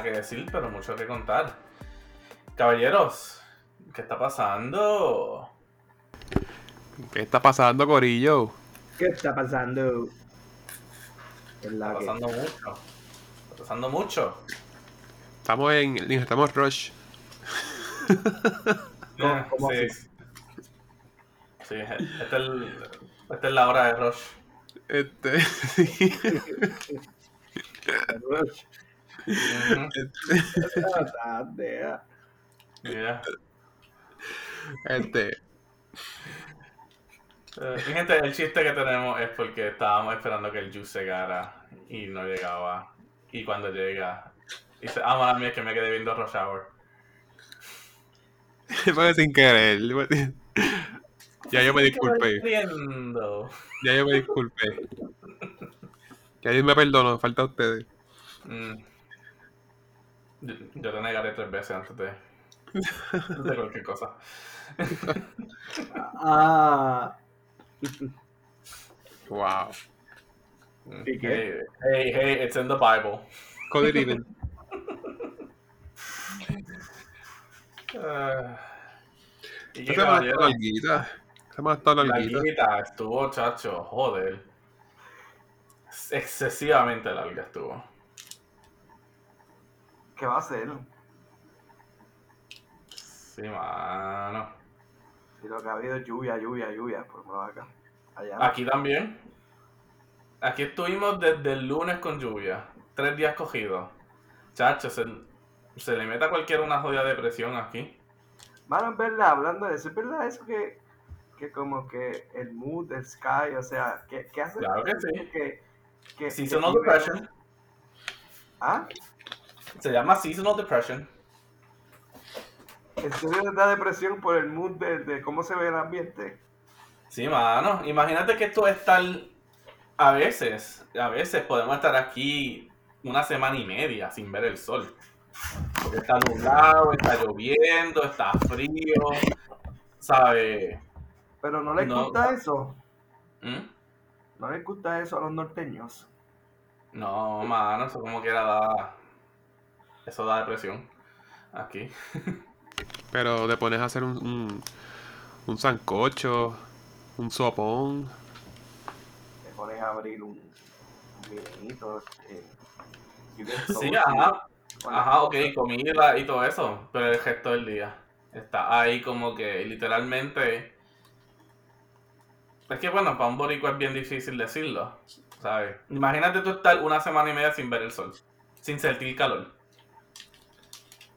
nada que decir, pero mucho que contar. Caballeros, ¿qué está pasando? ¿Qué está pasando, Corillo? ¿Qué está pasando? Está pasando mucho. Está pasando mucho. Estamos en. Estamos Rush. ¿Cómo sí. Sí, esta es, el- esta es la hora de Rush. Este. Rush. Yeah. este. Mi gente, el chiste que tenemos es porque estábamos esperando que el juice llegara y no llegaba. Y cuando llega, dice, ah, mala mía, es que me quedé viendo Rush Hour. Fue sin querer. Ya yo me disculpé. Ya yo me disculpé. Ya Dios me perdonó, falta a ustedes. Mm. Yo, yo te negaré tres veces antes de, de cualquier cosa. Ah, Wow. Hey, hey, hey, it's in the Bible. Call it even. Eh, y qué está caballero, larguita. Semana está la larguita. guita estuvo, chacho, joder. Excesivamente larga estuvo. ¿Qué va a hacer? Sí, mano. Si lo que ha habido es lluvia, lluvia, lluvia, por lo acá. Allá. Aquí también. Aquí estuvimos desde el lunes con lluvia. Tres días cogidos. Chacho, se, se le meta a cualquiera una jodida depresión aquí. Mano, es verdad, hablando de eso, es verdad eso que, que como que el mood del sky, o sea, ¿qué, qué hace? Claro que sí. Que, que, Seasonal que- depression. ¿Ah? Se llama seasonal depression. ¿En serio te da depresión por el mood de, de cómo se ve el ambiente? Sí, mano. Imagínate que esto es tal. A veces, a veces podemos estar aquí una semana y media sin ver el sol. Porque está nublado, está lloviendo, está frío. ¿Sabes? Pero no les No. gusta eso. ¿Mm? No les gusta eso a los norteños. No, mano, eso como quiera da. Eso da depresión. Aquí. Pero te pones a hacer un, un, un sancocho, un sopón. Te pones a abrir un, un vinito. eh, Sí, ajá. Ajá, ok, comida y todo eso. Pero el resto del día. Está ahí como que literalmente. Es que bueno, para un boricua es bien difícil decirlo. ¿Sabes? Imagínate tú estar una semana y media sin ver el sol. Sin sentir calor.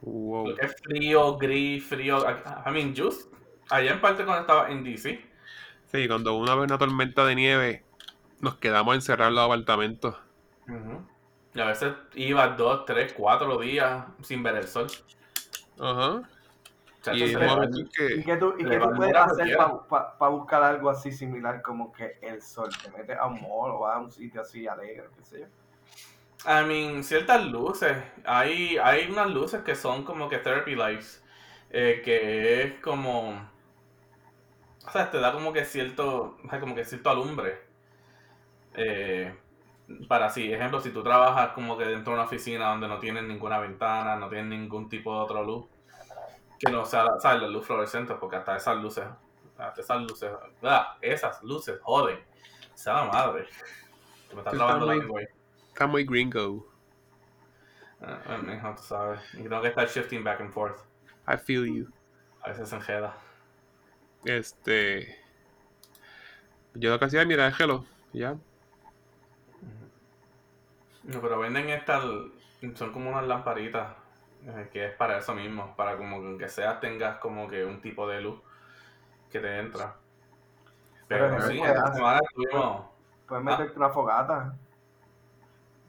Wow. Es frío, gris, frío. I mean, just. Allá en parte cuando estaba en DC. Sí, cuando una vez una tormenta de nieve, nos quedamos encerrados en los apartamentos. Y a veces iba dos, tres, cuatro días sin ver el sol. Ajá. Chacho, Y se en le un va momento el- en ¿Y que. qué tú, y va tú puedes hacer para buscar algo así similar como que el sol? Te metes a un mall o vas a un sitio así alegre, qué sé yo. I mean, ciertas luces. Hay, hay unas luces que son como que therapy lights. eh, que es como. O sea, te da como que cierto. Como que cierto alumbre. Eh, para así, ejemplo, si tú trabajas como que dentro de una oficina donde no tienes ninguna ventana, no tienes ningún tipo de otra luz, que no sea, la- ¿sabes? La luz fluorescente, porque hasta esas luces, hasta esas luces, ah, esas luces, joden. Sea la madre. Que me está trabando la lengua ahí. Está muy gringo. Ah, ah, mijo, tú sabes. Y que estar shifting back and forth. I feel you. A veces se enjeda. Este. Yo lo que hacía era mirar el. Ya. No, pero venden estas, son como unas lamparitas, eh, que es para eso mismo, para como que aunque sea tengas como que un tipo de luz que te entra. Pero, Pero sí, esta semana Puedes Ah. meterte una fogata.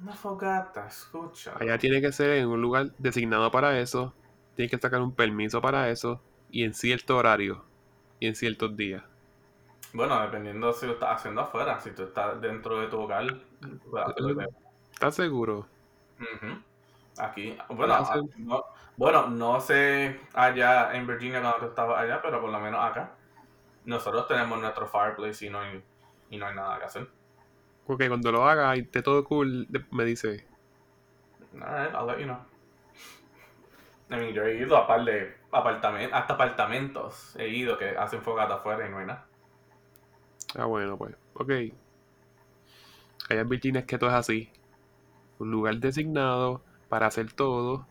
Una fogata, escucha. Allá tiene que ser en un lugar designado para eso. Tienes que sacar un permiso para eso. Y en cierto horario. Y en ciertos días. Bueno, dependiendo si lo estás haciendo afuera, si tú estás dentro de tu hogar, pues, hacerlo de- ¿Estás seguro? Aquí, bueno, no, bueno, no sé allá en Virginia cuando tú estabas allá, pero por lo menos acá. Nosotros tenemos nuestro fireplace y no hay, y no hay nada que hacer. Porque cuando lo haga y esté todo cool, me dice. Alright, I'll let you know. I mean, yo he ido a par de apartamentos, hasta apartamentos. He ido que hacen fogata afuera y no hay nada. Ah, bueno, pues. Ok. Hay en Virginia es que todo es así. Un lugar designado para hacer todo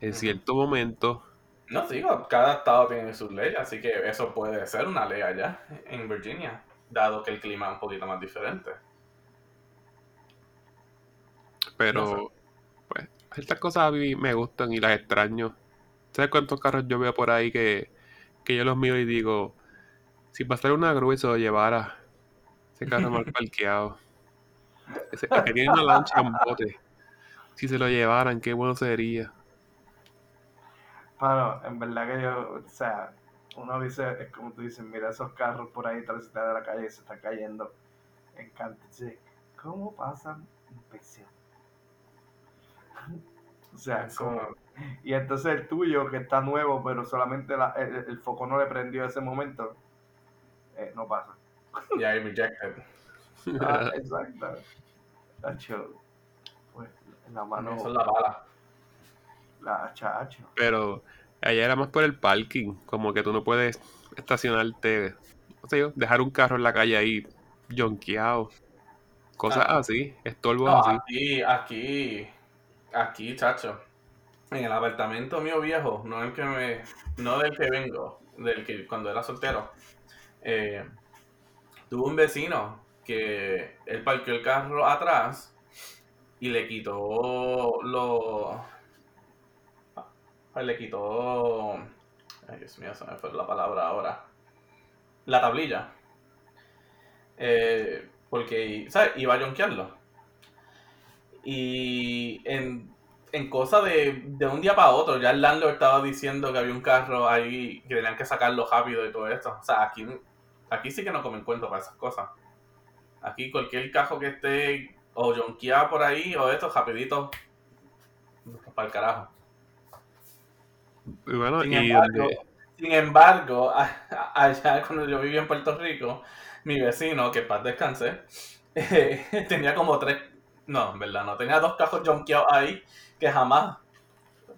en cierto momento. No, digo, cada estado tiene sus leyes, así que eso puede ser una ley allá en Virginia, dado que el clima es un poquito más diferente. Pero, No pues, estas cosas a mí me gustan y las extraño. ¿Sabes cuántos carros yo veo por ahí que, que yo los miro y digo, si pasara una grúa y se lo llevara, ese carro mal parqueado. Ese, que tiene una lancha, un bote. Si se lo llevaran, qué bueno sería. Bueno, en verdad que yo, o sea, uno dice, es como tú dices, mira esos carros por ahí transitando de la calle y se están cayendo en canto. Dice, ¿Cómo pasan inspección? O sea, Eso- como... Y entonces el tuyo, que está nuevo, pero solamente la- el, el foco no le prendió ese momento, eh, no pasa. Y ahí rejected. Ah, exacto. Tacho, pues la mano, Eso es la bala. la chacho. Pero allá era más por el parking, como que tú no puedes estacionarte, no sé yo, dejar un carro en la calle ahí jonqueado. Cosas Ah. así, estorbos No, así. aquí, aquí, aquí, chacho. En el apartamento mío viejo, no el que me, no del que vengo, del que cuando era soltero, eh, tuve un vecino que él parqueó el carro atrás y le quitó lo, ah, le quitó, ay Dios mío, se me fue la palabra ahora, la tablilla. Eh, porque, ¿sabes? Iba a jonquearlo. Y en, en cosa de, de un día para otro, ya el landlord estaba diciendo que había un carro ahí que tenían que sacarlo rápido y todo esto. O sea, aquí, aquí sí que no comen cuento para esas cosas. Aquí cualquier carro que esté o jonqueado por ahí o esto, rapidito, para el carajo. Y bueno, Sin y embargo, sin embargo, allá cuando yo vivía en Puerto Rico, mi vecino, que paz descanse, eh, tenía como tres, no, en verdad, no, tenía dos cajos jonqueados ahí que jamás,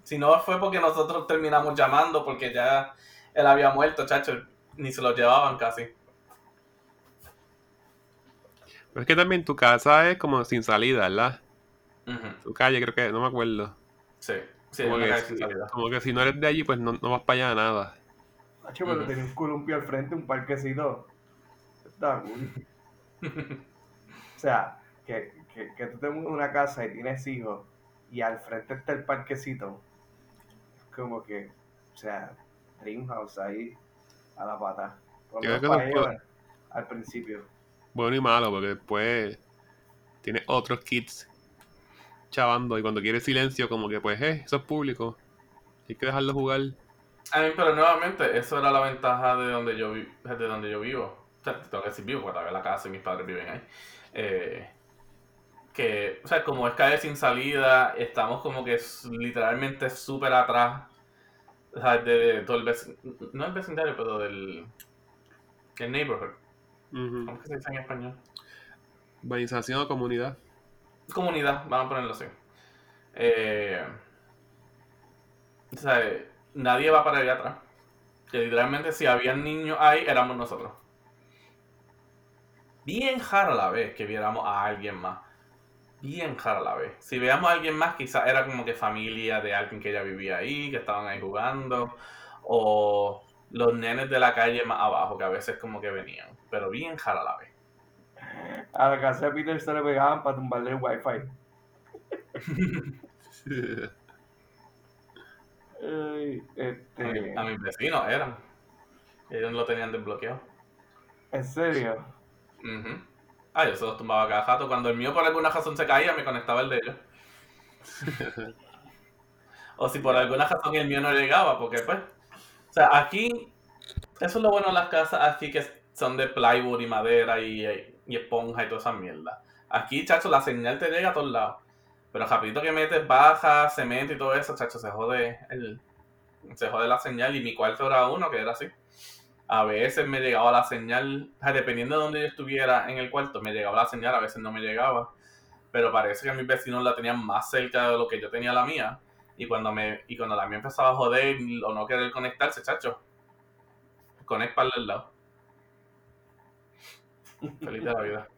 si no fue porque nosotros terminamos llamando porque ya él había muerto, chacho, ni se lo llevaban casi. pero es que también tu casa es como sin salida, ¿verdad? Tu calle creo que, no me acuerdo. Sí, sí, como, que, calle sin salida. como que si no eres de allí, pues no, no vas para allá nada. Tacho, pero Ujú. tenía un columpio al frente, un parquecito. Está cool. O sea, que, que, que tú tengas una casa y tienes hijos y al frente está el parquecito. Es como que, o sea, Dream House ahí a la pata. Por Yo creo que ellos, al principio. Bueno y malo, porque después tienes otros kids chavando y cuando quieres silencio, como que pues, eh, eso es público. Hay que dejarlo jugar. A mí, pero nuevamente, eso era la ventaja de donde yo, vi- de donde yo vivo. O sea, tengo que decir vivo, porque todavía la casa y mis padres viven ahí. Eh, que, o sea, como es calle sin salida, estamos como que literalmente súper atrás. O sea, de, de todo el vecindario, no el vecindario, pero del el neighborhood. Ujú. ¿Cómo es que se dice en español? Urbanización o comunidad. comunidad, vamos a ponerlo así. Eh, o sea, nadie va para allá atrás. Que literalmente si había niños ahí, éramos nosotros. Bien raro a la vez que viéramos a alguien más. Bien raro a la vez. Si veíamos a alguien más, quizás era como que familia de alguien que ya vivía ahí, que estaban ahí jugando. O los nenes de la calle más abajo, que a veces como que venían. Pero bien raro a la vez. A la casa de Peter se le pegaban para tumbarle el wifi. Ay, A, mi- este, a mis vecinos eran. Ellos lo tenían desbloqueado. en serio. Ujú. Ah, yo se los tumbaba cada rato. Cuando el mío por alguna razón se caía, me conectaba el de ellos. o si por alguna razón el mío no llegaba, porque pues. O sea, aquí. Eso es lo bueno de las casas aquí que son de plywood y madera y, y esponja y toda esa mierda. Aquí, chacho, la señal te llega a todos lados. Pero rapidito que metes baja, cemento y todo eso, chacho, se jode el. Se jode la señal. Y mi cuarto era uno que era así a veces me llegaba la señal, dependiendo de donde yo estuviera en el cuarto, me llegaba la señal, a veces no me llegaba. pero parece que mis vecinos la tenían más cerca de lo que yo tenía la mía. Y cuando me y cuando la mía empezaba a joder o no querer conectarse, chacho, conecta el lado. Feliz de la vida.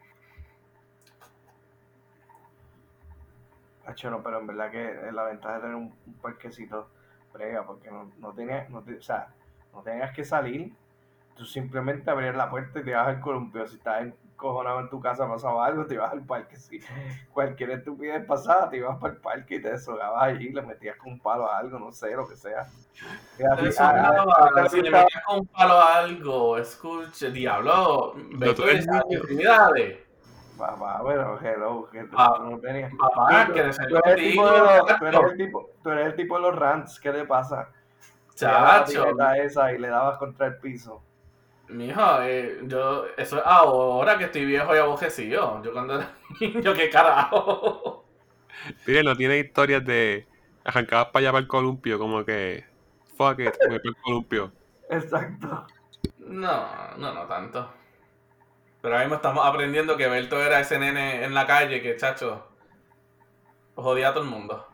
No, pero en verdad que la ventaja de tener un, un parquecito brega, porque no, no tenías, no o sea, no tenías que salir, tú simplemente abrías la puerta y te ibas al columpio. Si estabas encojonado en tu casa, pasaba algo, te ibas al parque. Si cualquier estupidez pasaba, te ibas para el parque y te deslogabas allí, le metías con un palo a algo, no sé, lo que sea. Ah, si le metías con un palo a algo, escuche, diablo, ve tú eres intimidades. Papá, pero hello, que tú Ah, no tenías. Papá, Tú- que tú de eres el tipo de los- tú eres chacho. el tipo- tú eres el tipo de los rants, ¿qué te pasa? Chacho, esa y le dabas contra el piso. Mijo, eh, yo, eso es ahora que estoy viejo y abojecido. Yo cuando era niño, qué carajo. Mire, no tiene historias de arrancadas para allá para el columpio, como que fuck it, me voy para el columpio. Exacto. No, no, no tanto. Pero ahora mismo estamos aprendiendo que Berto era ese nene en la calle que, chacho, jodía a todo el mundo.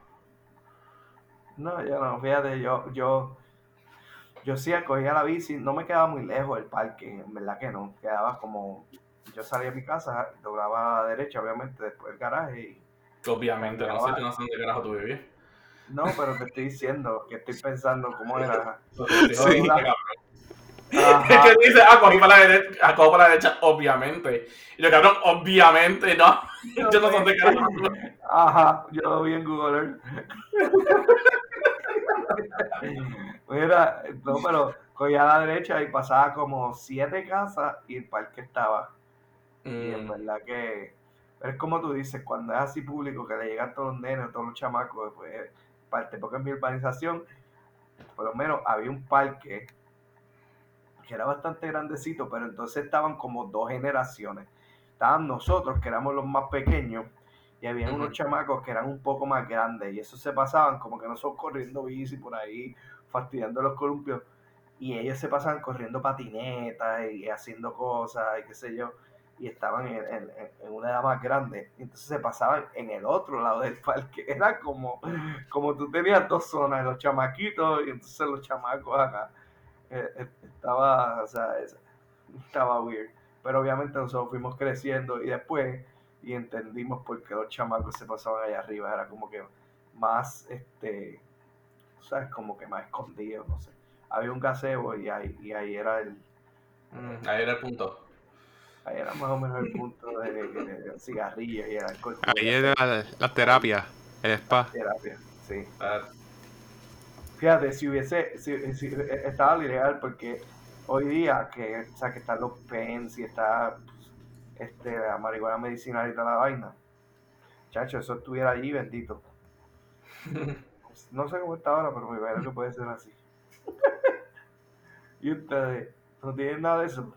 No, yo no, fíjate, yo, yo, yo sí cogía la bici, no me quedaba muy lejos del parque, en verdad que no, quedaba como, yo salía de mi casa, doblaba a la derecha, obviamente, después del garaje y, Obviamente, no sé, no sé dónde carajo tú vivías. no, pero te estoy diciendo que estoy pensando cómo era. Sí. Ajá. Es que dice, ah, cogí para la derecha, ah, cojo para la derecha, obviamente. Y yo, cabrón, obviamente no. Yo no sé dónde carajo. Ajá, yo lo vi en Google Earth. Mira, no, pero cogía a la derecha y pasaba como siete casas y el parque estaba. Y en Mm, verdad que es como tú dices, cuando es así público, que le llegan todos los nenes, todos los chamacos, pues parte, porque en mi urbanización, por lo menos había un parque que era bastante grandecito, pero entonces estaban como dos generaciones. Estaban nosotros, que éramos los más pequeños, y había unos chamacos que eran un poco más grandes, y esos se pasaban como que nosotros corriendo bici por ahí, fastidiando los columpios, y ellos se pasaban corriendo patinetas y haciendo cosas, y qué sé yo, y estaban en, en- en una edad más grande, entonces se pasaban en el otro lado del parque. Era como, como tú tenías dos zonas, los chamaquitos y entonces los chamacos acá. Eh, eh, estaba, o sea, es- estaba weird. Pero obviamente nosotros fuimos creciendo y después y entendimos por qué los chamacos se pasaban allá arriba. Era como que más, este, ¿sabes? Como que más escondido, no sé. Había un gazebo y ahí, y ahí era el, mm, ahí era el punto. ahí era más o menos el punto de, de, de cigarrillos y el alcohol. Ahí es la, la terapia, el spa. terapia, sí. Ah, Fíjate, si hubiese, si, si- estaba ilegal porque hoy día que, o sea, que están los pens y está este, la marihuana medicinal y toda la vaina, chacho, eso estuviera allí bendito. No sé cómo está ahora, pero me imagino que puede ser así. y ustedes, ¿no tienen nada de eso?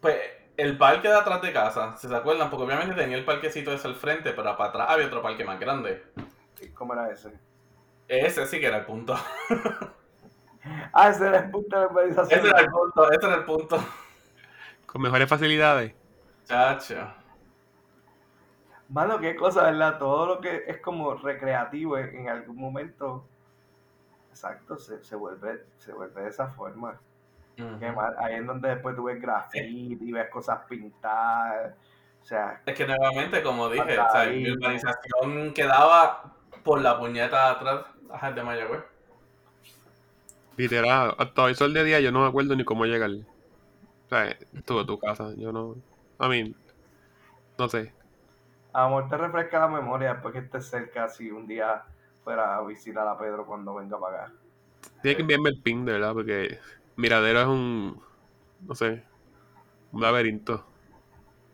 Pues el parque de atrás de casa, si se acuerdan, porque obviamente tenía el parquecito ese al frente, pero para atrás había otro parque más grande. ¿Cómo era ese? Ese sí que era el punto. Ah, ese era el punto de organización. Ese era el punto, ese era el punto. Con mejores facilidades. Chacho. Mano, qué cosa, ¿verdad? Todo lo que es como recreativo en, en algún momento, exacto, se, se vuelve, se vuelve de esa forma. Mal- ahí es donde después tú ves graffiti, ves cosas pintadas, o sea, Es que nuevamente, como dije, o sea, mi urbanización quedaba por la puñeta de atrás ajá, de Mayagüez. Literal, hasta hoy sol de día yo no me acuerdo ni cómo llegar. O sea, tú a tu casa, yo no. I mean, no sé. Amor te refresca la memoria después que estés cerca si un día fuera a visitar a Pedro cuando venga para acá. Tienes que enviarme el ping, de verdad, porque Miradero es un. No sé. Un laberinto.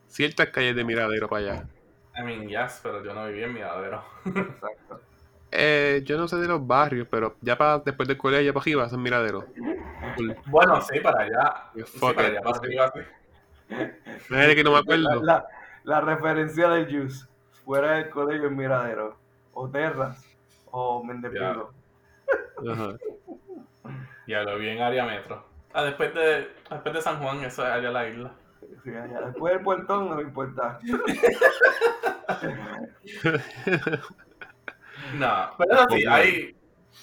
Ciertas calles de Miradero para allá. I mean, yes, pero yo no vivía en Miradero. Exacto. Eh, yo no sé de los barrios, pero ya para después del colegio para arriba son Miradero. Full. Bueno, sí, para allá. Sí, para allá, para arriba, sí. No es que no me acuerdo. la- la referencia del Juice, fuera del colegio en Miradero, o Terras, o Mendepilo. Ajá. Ya lo vi en área metro. Ah, después de, después de San Juan, eso es allá la isla. Sí, allá. Después del puertón no me importa. No, pero sí, hay.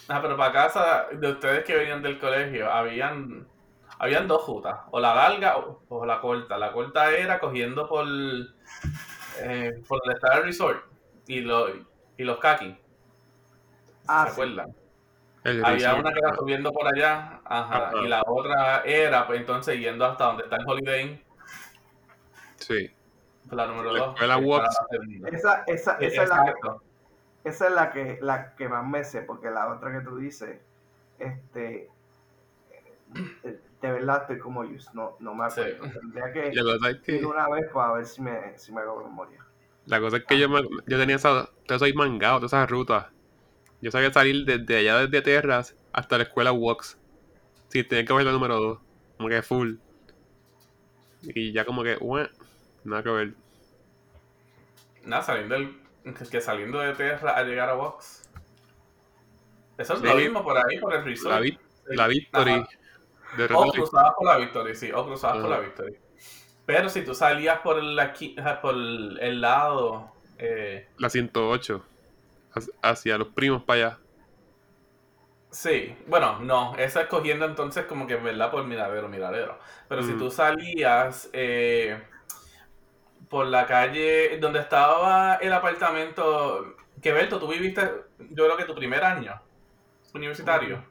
Ah, pero para casa de ustedes que venían del colegio, habían habían dos rutas, o la larga o, o la corta. La corta era cogiendo por eh, por el Star Resort y, lo, y los kaki. Ah, ¿Se sí. acuerdan? El Había resort, una que era subiendo por allá, ajá, Ajá. y la otra era pues entonces yendo hasta donde está el Holiday Inn, Sí. la número La 2. escuela Wox. Esa, esa, esa es la que, esa es la que, la que más me sé, porque la otra que tú dices, este, eh, de verdad estoy como yo, no, no me acuerdo. Sí. Tendría que La cosa es que, ir una vez para ver si me, si me hago memoria. la cosa es que yo, me- yo tenía esa, yo soy mangado, todas esas rutas. Yo sabía salir desde allá, desde Terras, hasta la escuela Wox. Sí, tenía que ver la número 2. Como que full. Y ya como que, "Ué, nada que ver. Nada, saliendo del, que- que saliendo de Terra a llegar a Vox. Eso es Sí. lo mismo por ahí, por el resort. La, vi- la Victory. Ajá. De O cruzabas por la Victory, sí, o cruzabas por la Victory. Pero si tú salías por el, aquí, ajá, por el lado, eh, la 108. hacia- Hacia los primos para allá. sí, bueno, no, esa es cogiendo entonces como que, ¿verdad? Por miradero, miradero. Pero si Mm. tú salías eh, por la calle donde estaba el apartamento, que Berto, tú viviste, yo creo que tu primer año universitario.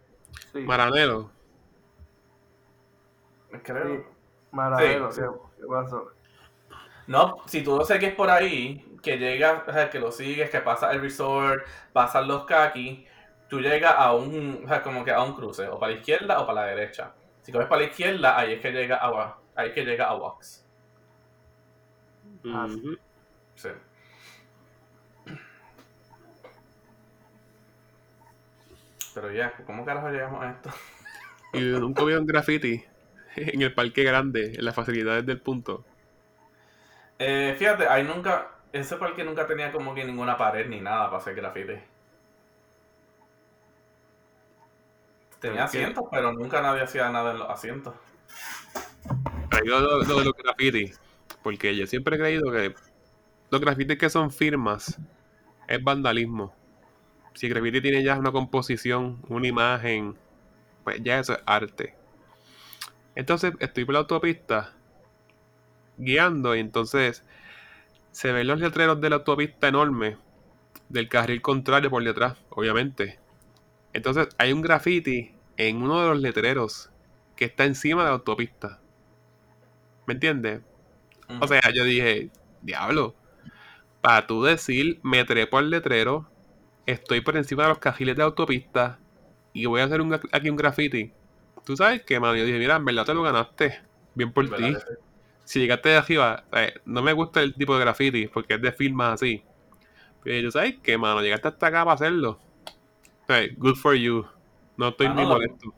Sí, Maranelo. Creo. sí. Maradero, Sí, ¿qué, qué pasó? No, si tú lo segues por ahí, que llegas, o sea, que lo sigues, que pasas el resort, pasas los kaki, tú llegas a un, o sea, como que a un cruce, o para la izquierda o para la derecha. Si coges para la izquierda, ahí es que llega a, ahí es que llega a Wax. Ah, sí. Pero ya, ¿cómo carajo llegamos a esto? Y nunca un graffiti en el parque grande, en las facilidades del punto. Eh, fíjate, ahí nunca, ese parque nunca tenía como que ninguna pared ni nada para hacer graffiti. Tenía asientos, pero nunca nadie hacía nada en los asientos. Traigo lo, lo de los graffiti. Porque yo siempre he creído que los grafitis que son firmas es vandalismo. Si el graffiti tiene ya una composición, una imagen, pues ya eso es arte. Entonces estoy por la autopista guiando y entonces se ven los letreros de la autopista enorme del carril contrario por detrás, obviamente. Entonces hay un graffiti en uno de los letreros que está encima de la autopista. ¿Me entiendes? O sea, yo dije, diablo, para tú decir, me trepo al letrero, estoy por encima de los carriles de autopista y voy a hacer un, aquí un graffiti. ¿Tú sabes qué, mano? Yo dije, mira, en verdad te lo ganaste. Bien por ¿Verdad ti. que? Si llegaste de arriba, eh, no me gusta el tipo de graffiti porque es de firmas así. Pero yo, ¿sabes qué, mano? Llegaste hasta acá para hacerlo. Good for you. No estoy Ah, no, lo- molesto.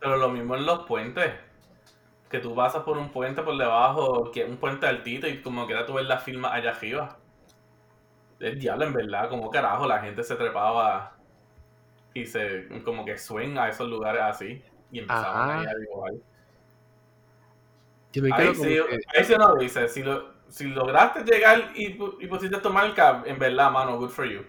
Pero lo mismo en los puentes. Que tú pasas por un puente por debajo, que es un puente altito y como que tú ves la firma allá arriba. Es diablo, en verdad, como carajo la gente se trepaba y se como que suena a esos lugares así y empezaban Ajá. ahí a dibujar. Yo me Ahí sí, que- ahí sí uno dice, si, lo, si lograste llegar y, y pusiste tu marca, en verdad, mano, good for you.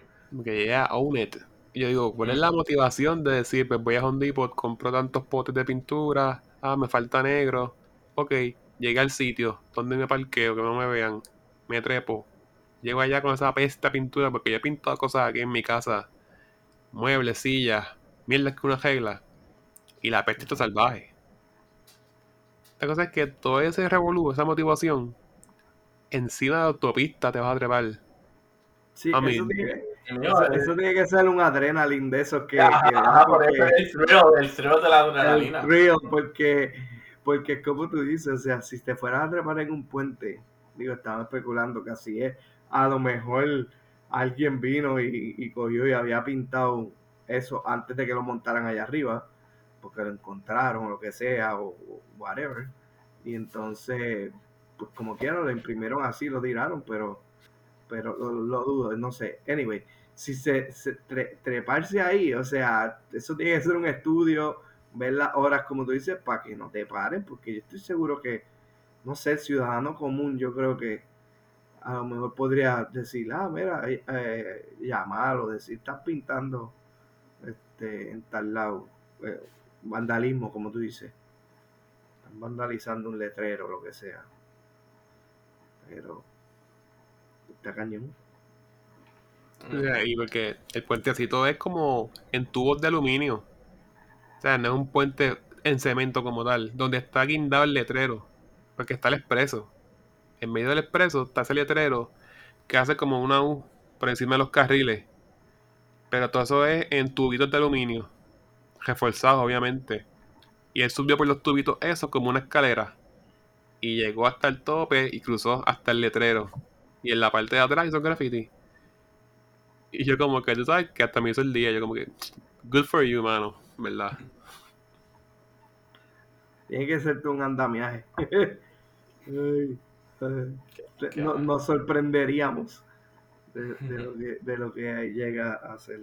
Que yeah, own it. Y yo digo, ¿cuál es la motivación de decir, pues voy a Home Depot, compro tantos potes de pintura, ah, me falta negro, ok, llegué al sitio, donde me parqueo, que no me vean, me trepo, llego allá con esa pesta pintura, porque yo he pintado cosas aquí en mi casa, muebles, sillas, mierdas que una regla, y la peste está salvaje. La cosa es que todo ese revolú, esa motivación, encima de la autopista te vas a trepar. Sí, A mí- eso, tiene, Mío, eso, eh, eso tiene que ser un adrenalin de esos que... ajá, que- ajá, por porque- eso es el thrill, el thrill de la adrenalina. El real, porque, porque es como tú dices, o sea, si te fueras a trepar en un puente, digo, estaba especulando que así es, a lo mejor alguien vino y, y cogió y había pintado eso antes de que lo montaran allá arriba, porque lo encontraron o lo que sea, o, whatever, y entonces, pues como quieran, lo imprimieron así, lo tiraron, pero, pero lo, lo dudo, no sé, anyway, si se, se tre- treparse ahí, o sea, eso tiene que ser un estudio, ver las horas como tú dices, para que no te paren, porque yo estoy seguro que no sé, el ciudadano común, yo creo que a lo mejor podría decir, ah, mira, eh, eh, llamar o decir, estás pintando este, en tal lado. Eh, vandalismo, como tú dices. Están vandalizando un letrero, lo que sea. Pero está cañón. Y porque el puentecito es como en tubos de aluminio. O sea, no es un puente en cemento como tal, donde está guindado el letrero. Porque está el expreso. En medio del expreso está ese letrero que hace como una U por encima de los carriles. Pero todo eso es en tubitos de aluminio. Reforzados, obviamente. Y él subió por los tubitos esos como una escalera. Y llegó hasta el tope y cruzó hasta el letrero. Y en la parte de atrás hizo graffiti. Y yo como que, tú sabes, que hasta me hizo el día. Yo como que, good for you, mano. ¿Verdad? Tiene que ser un andamiaje. Ay, qué no- mal. nos sorprenderíamos de, de lo que, de lo que llega a ser.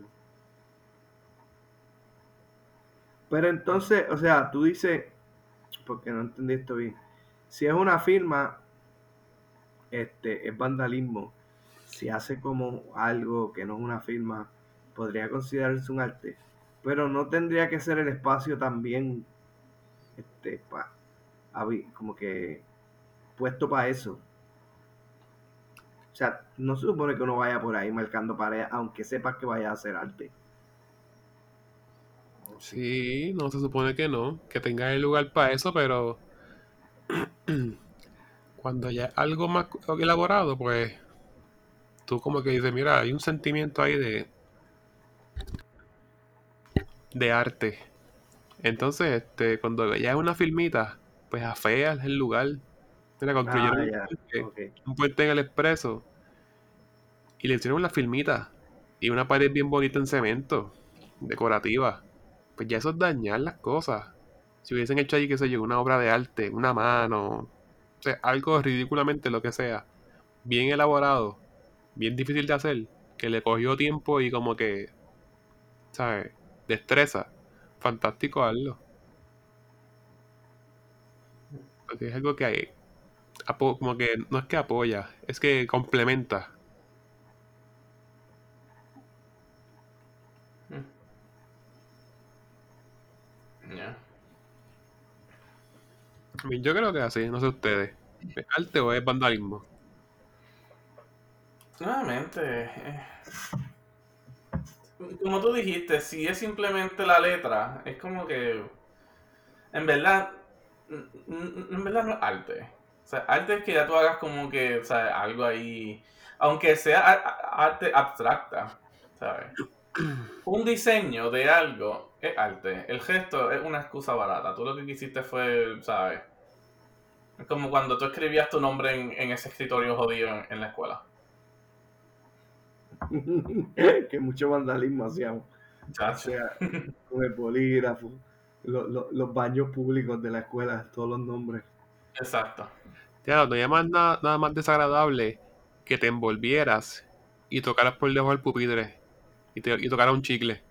Pero entonces, o sea, tú dices, porque no entendí esto bien, si es una firma, este, es vandalismo. Si hace como algo que no es una firma, podría considerarse un arte. Pero no tendría que ser el espacio también, este, pa, como que puesto para eso. O sea, no se supone que uno vaya por ahí marcando paredes, aunque sepas que vaya a hacer arte. Sí, no se supone que no, que tenga el lugar para eso, pero cuando ya es algo más elaborado, pues tú como que dices, mira, hay un sentimiento ahí de de arte. Entonces, este, cuando ya es una filmita, pues afeas el lugar. Mira, construyeron Ah, un ya, puente, un puente en el expreso y le hicieron la filmita y una pared bien bonita en cemento, decorativa. Pues ya eso es dañar las cosas. Si hubiesen hecho ahí, qué sé yo, una obra de arte, una mano, o sea, algo ridículamente lo que sea, bien elaborado, bien difícil de hacer, que le cogió tiempo y como que, ¿sabes? Destreza. Fantástico hazlo. Porque es algo que hay, como que no es que apoya, es que complementa. Yo creo que así, no sé ustedes. ¿Es arte o es vandalismo? Nuevamente, eh, como tú dijiste, si es simplemente la letra, es como que, en verdad, en verdad no es arte. O sea, arte es que ya tú hagas como que, o sea, algo ahí, aunque sea arte abstracta, ¿sabes? Un diseño de algo es arte. El gesto es una excusa barata. Tú lo que quisiste fue, ¿sabes? Es como cuando tú escribías tu nombre en, en ese escritorio jodido en- en la escuela. que mucho vandalismo hacíamos. O Chacho. sea, con el bolígrafo, lo- lo- los baños públicos de la escuela, todos los nombres. Exacto. Ya, no hay más nada, nada más desagradable que te envolvieras y tocaras por debajo del pupitre y, te, y tocaras un chicle.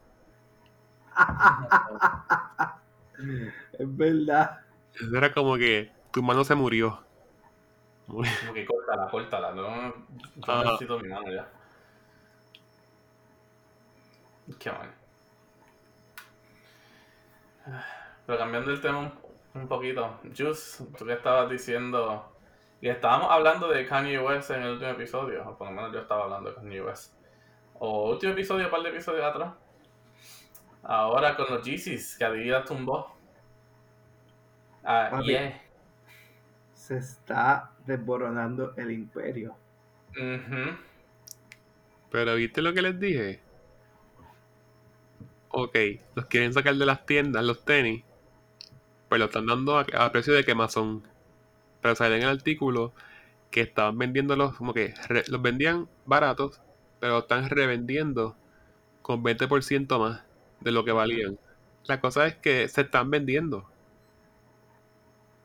Es verdad. Eso era como que tu mano se murió. Como que córtala, córtala. No, yo Ah. necesito mi mano ya. Qué mal. Pero cambiando el tema un, un poquito. Juice, tú que estabas diciendo. Y estábamos hablando de Kanye West en el último episodio. O por lo menos yo estaba hablando de Kanye West. O último episodio, un par de episodios atrás. Ahora con los Yeezys que Adidas tumbó. Ah, Papi. yeah. Se está desboronando el imperio. Ujú. Pero ¿viste lo que les dije? Ok, los quieren sacar de las tiendas, los tenis. Pues lo están dando a, a precio de quemazón. Pero sale en el artículo que estaban vendiéndolos como que re- los vendían baratos, pero están revendiendo con 20% más de lo que valían. La cosa es que se están vendiendo.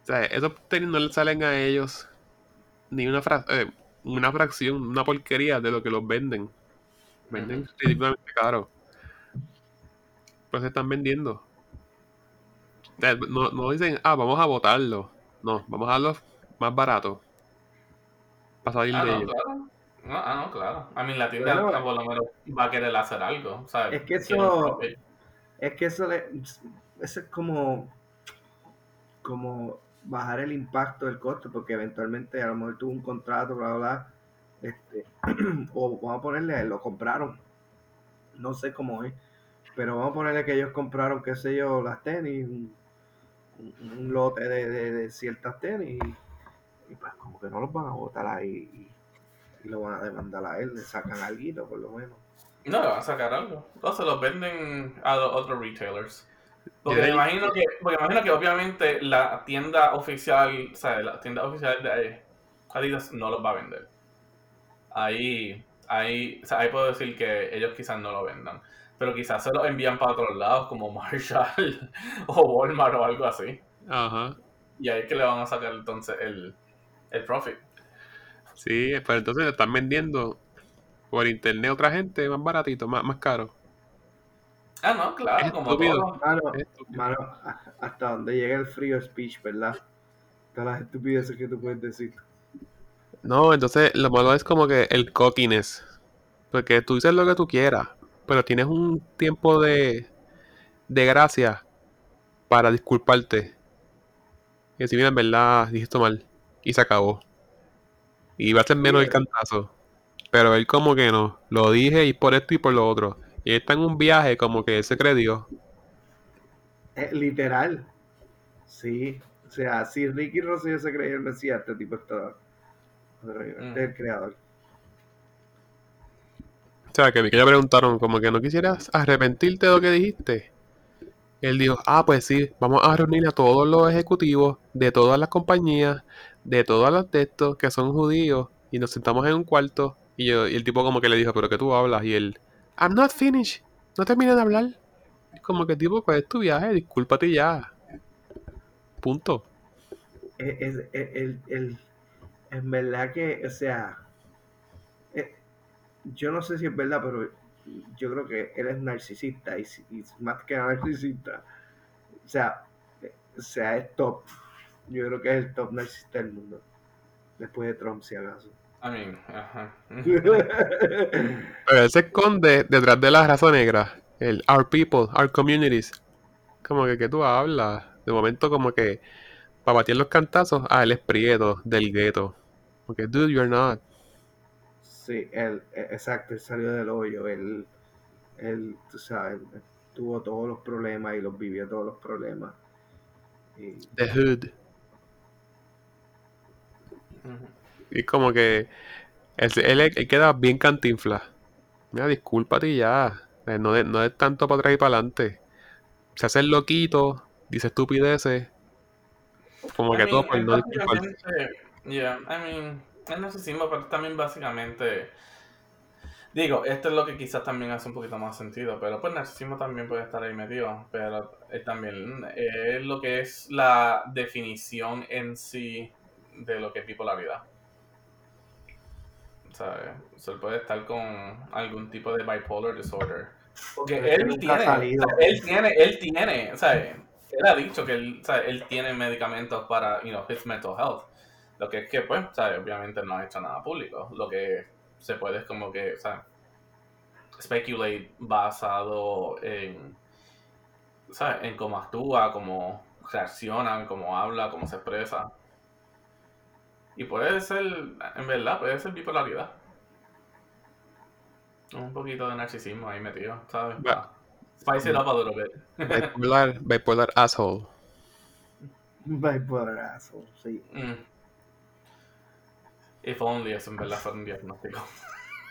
O sea, esos tenis no les salen a ellos ni una, fra- eh, una fracción, una porquería de lo que los venden. Venden Ujú. ridículamente caro. Pues se están vendiendo. O sea, no, no dicen, ah, vamos a botarlo. No, vamos a darlos más barato. Para salir Ah, de no, ellos. claro. No, ah, no, claro. A mí la tienda Bueno, por lo menos va a querer hacer algo, ¿sabes? Es que eso, es que eso, le- eso es como, como bajar el impacto del costo, porque eventualmente a lo mejor tuvo un contrato, bla, bla, bla, este, o vamos a ponerle, lo compraron, no sé cómo es, pero vamos a ponerle que ellos compraron, qué sé yo, las tenis, un, un- un lote de, de- de ciertas tenis, y, y pues como que no los van a botar ahí, y, y lo van a demandar a él, le sacan algo por lo menos. No, le van a sacar algo. O se los venden a los otros retailers. Porque me imagino que, porque me imagino que obviamente la tienda oficial, o sea, la tienda oficial de Adidas no los va a vender. Ahí, ahí, o sea, ahí puedo decir que ellos quizás no lo vendan. Pero quizás se los envían para otros lados, como Marshall o Walmart o algo así. Ajá. Y ahí es que le van a sacar entonces el, el profit. Sí, pero entonces lo están vendiendo por internet a otra gente más baratito, más, más caro. Ah, no, claro, Es como estúpido. todo. Mano, hasta donde llega el frío speech, ¿verdad? Todas las estupideces que tú puedes decir. No, entonces lo malo es como que el cockiness. Porque tú dices lo que tú quieras, pero tienes un tiempo de, de gracia para disculparte. Y decir, mira, en verdad, dijiste mal. Y se acabó. Y va a ser menos el cantazo. Pero él como que no. Lo dije y por esto y por lo otro. Y él está en un viaje como que él se creyó. Es literal. Sí. O sea, si Ricky Rosselló se creía el Mesías, este tipo está. Pero este Mm. es el creador. O sea, que a mí que le preguntaron como que no quisieras arrepentirte de lo que dijiste. Él dijo, ah, pues sí, vamos a reunir a todos los ejecutivos de todas las compañías, de todas las de estos que son judíos, y nos sentamos en un cuarto. Y, yo, el tipo como que le dijo, pero ¿qué tú hablas? Y él, I'm not finished, no terminé de hablar. Como que tipo, pues es tu viaje, discúlpate ya. Punto. Es, es- es- el, el- en verdad que, o sea, eh, yo no sé si es verdad, pero yo creo que él es narcisista y, más que narcisista, o sea, o sea, es top. Yo creo que es el top narcisista del mundo. Después de Trump, si acaso. I mean, ajá. Pero él se esconde detrás de la raza negra. El Our People, Our Communities. Como que, ¿qué tú hablas? De momento como que para batir los cantazos, ah, él es prieto del gueto. Porque, dude, you're not. Sí, él, eh, exacto, él salió del hoyo, él, él, tú sabes, él tuvo todos los problemas y los vivió todos los problemas. Y, The Hood. Y como que él, él, él queda bien cantinfla. Mira, discúlpate ya. Eh, No es no tanto para atrás y para adelante. Se hace el loquito, dice estupideces. Como I que todo mean, por es no disculparse. básicamente, yeah, I mean, es narcisismo, pero también básicamente, digo, esto es lo que quizás también hace un poquito más sentido, pero pues narcisismo también puede estar ahí metido, pero es también es lo que es la definición en sí de lo que es bipolaridad. ¿Sabes? O sea, él puede estar con algún tipo de bipolar disorder. Porque Pero él tiene, él tiene, él tiene, sea, él ha dicho que él, sea, él tiene medicamentos para, you know, his mental health. Lo que es que, pues, sea, obviamente no ha hecho nada público. Lo que se puede es como que, sea, speculate basado en, ¿sabes? En cómo actúa, cómo reacciona, cómo habla, cómo se expresa. Y puede ser, en verdad, puede ser bipolaridad. Un poquito de narcisismo ahí metido, ¿sabes? Va. Spice it up a little bit. Bipolar, bipolar asshole. bipolarazo, sí. Mm. If only eso en verdad fuera un diagnóstico.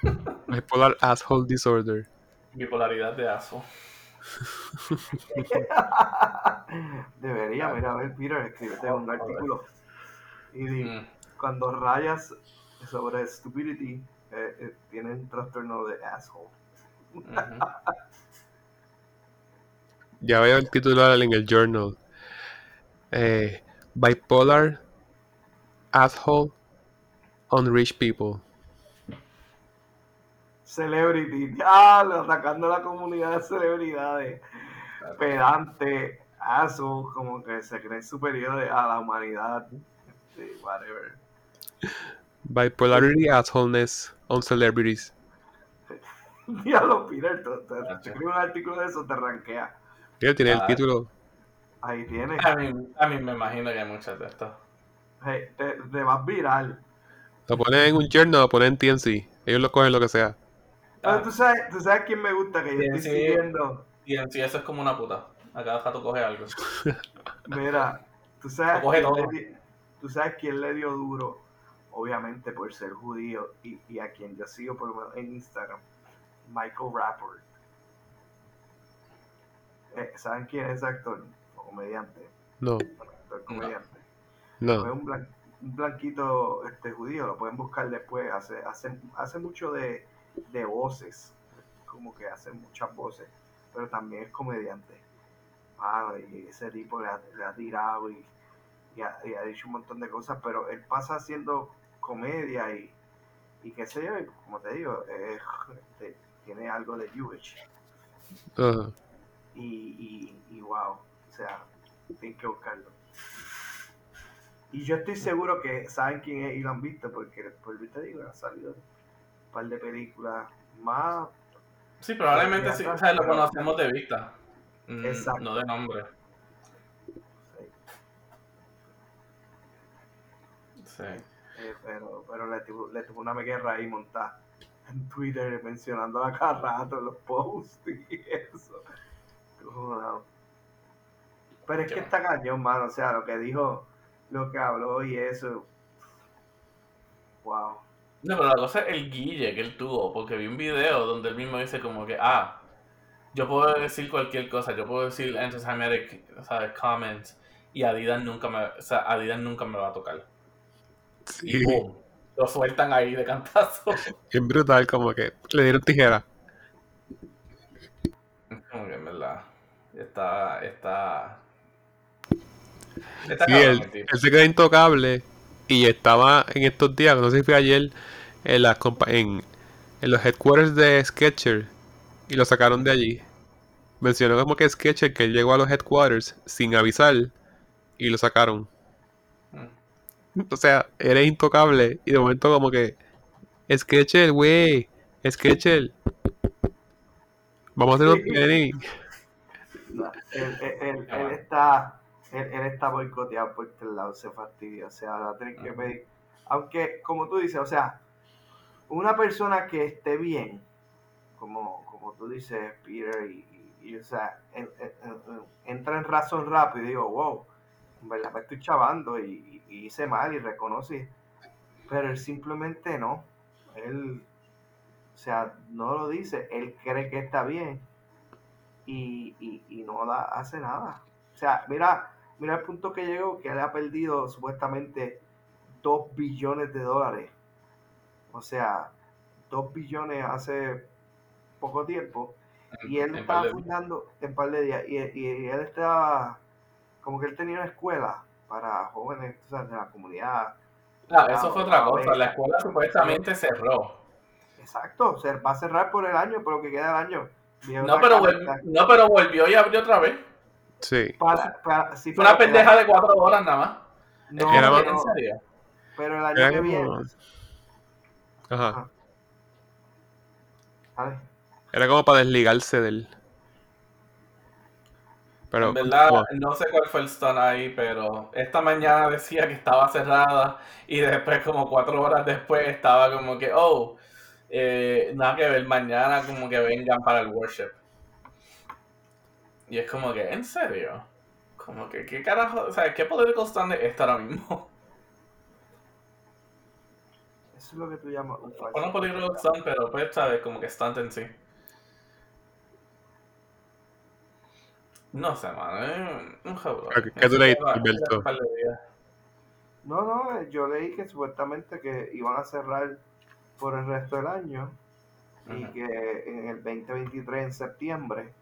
Bipolar asshole disorder. Bipolaridad de aso. Debería, mira, a ver, Peter, escríbete un artículo. Y di, Mm. Cuando rayas sobre stupidity, eh, eh, tienen trastorno de asshole. Ya veo el titular en el journal. Eh, bipolar asshole on rich people. Celebrity, diablo, atacando a la comunidad de celebridades. Pedante, asshole, como que se creen superiores a la humanidad. Sí, whatever. Bipolarity assholeness on celebrities. Diablo, Peter, te, te, te Gotcha. escribe un artículo de eso, te rankea. Él tiene el Ah. título. Ahí tienes. A mí, a mí me imagino que hay muchas de estas. Hey, te, te vas viral. Lo ponen en un journal, lo ponen en TNC. Ellos lo cogen lo que sea. Pero tú sabes, tú sabes quién me gusta que yo estoy siguiendo. Sí eso es como una puta. A cada rato coge algo. Mira, tú sabes, coge quién le tú sabes quién le dio duro, obviamente por ser judío y, y a quien yo sigo por lo menos en Instagram, Michael Rapport. Eh, ¿Saben quién es ese actor? O comediante. No, Actor comediante. Es no. un, blan- un blanquito este, judío, lo pueden buscar después. Hace, hace, hace mucho de, de voces, como que hace muchas voces, pero también es comediante. Mano, y ese tipo le ha, le ha tirado y, y ha, y ha dicho un montón de cosas, pero él pasa haciendo comedia y, y qué sé yo, y como te digo, es, este, tiene algo de Jewish. Y, y, y wow, o sea, tienen que buscarlo. Y yo estoy seguro que saben quién es y lo han visto, porque por te digo, ha salido un par de películas más. Sí, probablemente sí. O sea, lo conocemos de vista. Mm, Exacto. No de nombre. Sí. Eh, pero pero le, tuvo, le tuvo una guerra ahí montada en Twitter mencionando a cada rato en los posts y eso. Pero es que está cañón, mano. O sea, lo que dijo, lo que habló y eso. Wow. No, pero la cosa es el guille que él tuvo, porque vi un video donde él mismo dice como que, ah, yo puedo decir cualquier cosa, yo puedo decir anti-Semitic, ¿sabes? Comments, y Adidas nunca me, o sea, Adidas nunca me va a tocar. Sí. Y boom, lo sueltan ahí de cantazo. Bien brutal, como que le dieron tijera. Como que en verdad, está, está... Está Sí, cabrón él, él se queda intocable y estaba en estos días, no sé si fue ayer, en, las en, en los headquarters de Sketcher y lo sacaron de allí. Mencionó como que Sketcher que él llegó a los headquarters sin avisar y lo sacaron. O sea, eres intocable y de momento como que Sketcher, güey, Sketcher. Vamos a hacer un Sí. training. No, él, él- él- Ah, está él, él está boicoteado por este lado, se fastidia. O sea, va a tener que Ajá. pedir. Aunque, como tú dices, o sea, una persona que esté bien, como, como tú dices, Peter, y, y- y, o sea, en- en- en- entra en razón rápido y digo, wow, en verdad me estoy chavando y, y- y hice mal y reconoce. Pero él simplemente no. Él, o sea, no lo dice. Él cree que está bien y, y, y no da, hace nada. O sea, mira, mira el punto que llegó, que él ha perdido supuestamente 2 billones de dólares. O sea, 2 billones hace poco tiempo. Y él En días. fundando en par de días. Y, y- y él estaba, como que él tenía una escuela para jóvenes de la comunidad. Ah, eso fue otra cosa. La escuela supuestamente cerró. Exacto, se va a cerrar por el año, por lo que queda del año. No pero, carta vol- no, pero volvió y abrió otra vez. Sí. para- para- sí, Fue una pendeja de cuatro horas nada más. No, Era ¿En pero, serio? pero el año Era que como- viene. Ajá. Era como para desligarse de él. Pero, en verdad, no sé cuál fue el stun ahí, pero esta mañana decía que estaba cerrada y después, como cuatro horas después, estaba como que, oh, eh, nada que ver, mañana como que vengan para el worship. Y es como que, ¿en serio? Como que, ¿qué carajo? O sea, ¿qué political stand es ahora mismo? Eso es lo que tú llamas un falso. Bueno, political stand, pero pues, ¿sabes? Como que stand en sí. No sé, mano, un jabón. ¿Qué- tú leíste, Alberto? No, no, yo leí que supuestamente que iban a cerrar por el resto del año y que en el 2023, en septiembre,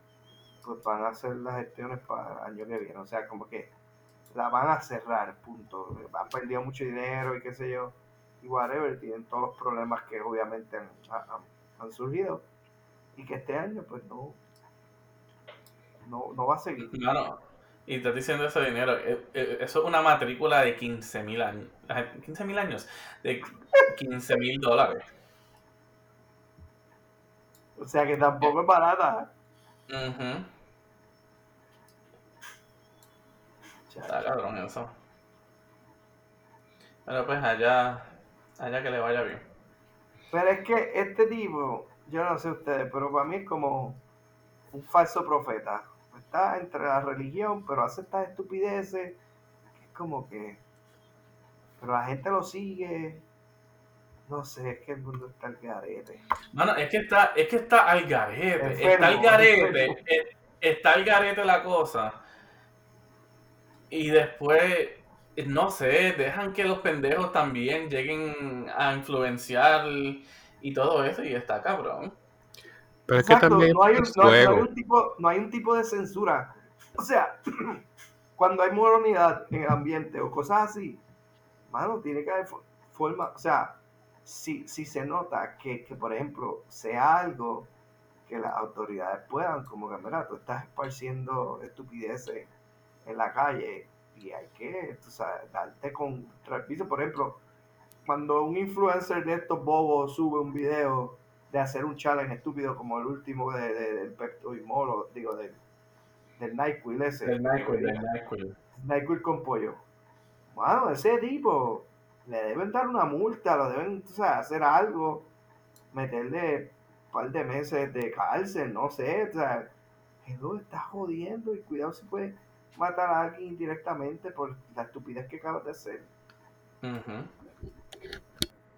pues van a hacer las gestiones para el año que viene. O sea, como que la van a cerrar, punto. Han perdido mucho dinero y qué sé yo, y whatever, tienen todos los problemas que obviamente han, han- han surgido y que este año pues no, no, no va a seguir. Mano, y estás diciendo ese dinero. eh, eh, Eso es una matrícula de 15 mil años. 15 mil años. De 15 mil dólares. O sea que tampoco es barata. Ujú. Está cabrón eso. Pero pues allá, allá que le vaya bien. Pero es que este tipo, yo no sé ustedes, pero para mí es como un falso profeta. Está entre la religión, pero hace estas estupideces. que Es como que. Pero la gente lo sigue. No sé, es que el mundo está al garete. Mano, es que está, es que está al garete. Enfermo, está al garete. enfermo. eh, Está al garete la cosa. Y después, no sé, dejan que los pendejos también lleguen a influenciar y todo eso, y está cabrón. Pero es que Exacto, también no hay, un, no- no hay un tipo, no hay un tipo de censura. O sea, cuando hay moronidad en el ambiente o cosas así, mano, tiene que haber fo- forma, o sea, si, si se nota que, que, por ejemplo, sea algo que las autoridades puedan, como que, mira, tú estás esparciendo estupideces en la calle y hay que, tú sabes, darte con piso. Por ejemplo, cuando un influencer de estos bobos sube un video de hacer un challenge estúpido como el último de, de- del Pepto Bismol, digo, del, del NyQuil ese. El NyQuil, el NyQuil. NyQuil con pollo. Bueno, ese tipo le deben dar una multa, lo deben, tú sabes, hacer algo, meterle un par de meses de cárcel, no sé, o sea, Jesús está jodiendo y cuidado si puede matar a alguien indirectamente por la estupidez que acabas de hacer.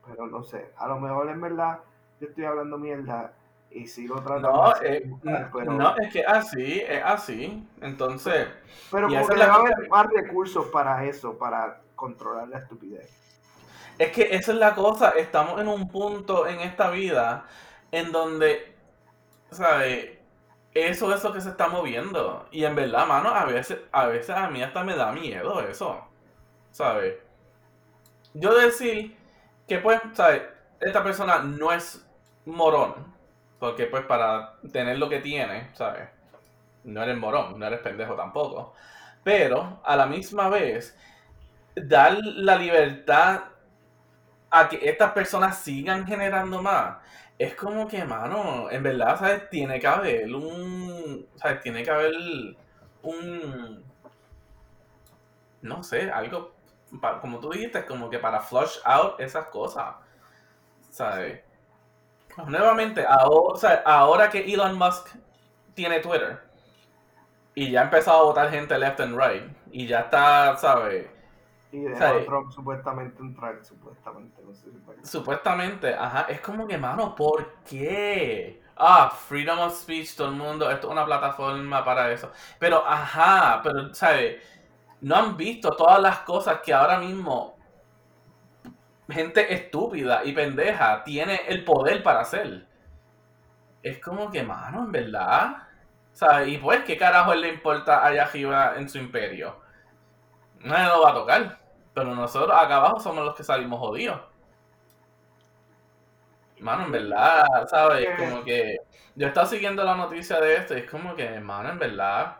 Pero no sé, a lo mejor en verdad yo estoy hablando mierda y si lo tratan No, eh, pero, es que así, es así. Entonces, pero y como esa que es la debe cosa. haber más recursos para eso, para controlar la estupidez. Es que esa es la cosa, estamos en un punto en esta vida en donde, ¿sabes? Eso es lo que se está moviendo. Y en verdad, mano, a veces, a veces a mí hasta me da miedo eso, ¿sabes? Yo decir que pues, ¿sabes? Esta persona no es morón, porque pues para tener lo que tiene, ¿sabes? No eres morón, no eres pendejo tampoco. Pero a la misma vez, dar la libertad a que estas personas sigan generando más. Es como que, mano, en verdad, ¿sabes? Tiene que haber un. ¿Sabes? Tiene que haber un. No sé, algo. como tú dijiste, como que para flush out esas cosas. ¿Sabes? Nuevamente, ahora, que Elon Musk tiene Twitter y ya ha empezado a votar gente left and right y ya está, ¿sabes? Y ¿Sabe? a Trump supuestamente entrar, supuestamente, no sé si es verdad. Supuestamente, ajá, es como que, mano, ¿por qué? Ah, freedom of speech, todo el mundo, esto es una plataforma para eso. Pero, ajá, pero, ¿sabes? No han visto todas las cosas que ahora mismo gente estúpida y pendeja tiene el poder para hacer. Es como que, mano, en verdad. ¿Sabes? Y pues, ¿qué carajo le importa allá arriba en su imperio? Nadie lo va a tocar. Pero nosotros acá abajo somos los que salimos jodidos. Mano, en verdad, ¿sabes? Como que yo he estado siguiendo la noticia de esto y es como que, mano, en verdad,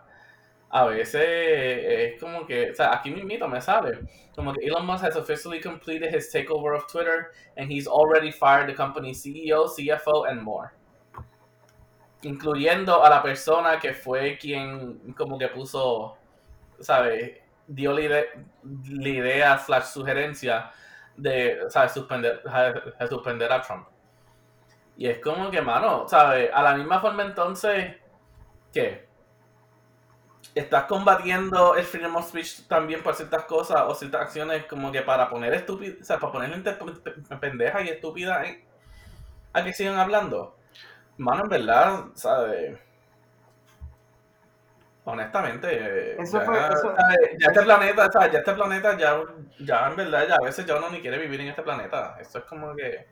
a veces es como que, o sea, aquí mismito me sale, como que Elon Musk has officially completed his takeover of Twitter and he's already fired the company's CEO, CFO and more. Incluyendo a la persona que fue quien como que puso, ¿sabes? Dio la idea, la idea slash sugerencia de, ¿sabes? Suspender, de suspender a Trump. Y es como que, mano, ¿sabes? A la misma forma entonces, ¿qué? ¿Estás combatiendo el freedom of speech también por ciertas cosas o ciertas acciones como que para poner estúpida, o sea, para poner gente pendeja y estúpida en- a que sigan hablando? Mano, en verdad, ¿sabes? Honestamente, eh, Eso ya, fue- eso- ya este planeta, ¿sabes? Ya este planeta, ya, ya en verdad, ya a veces ya uno ni quiere vivir en este planeta. Esto es como que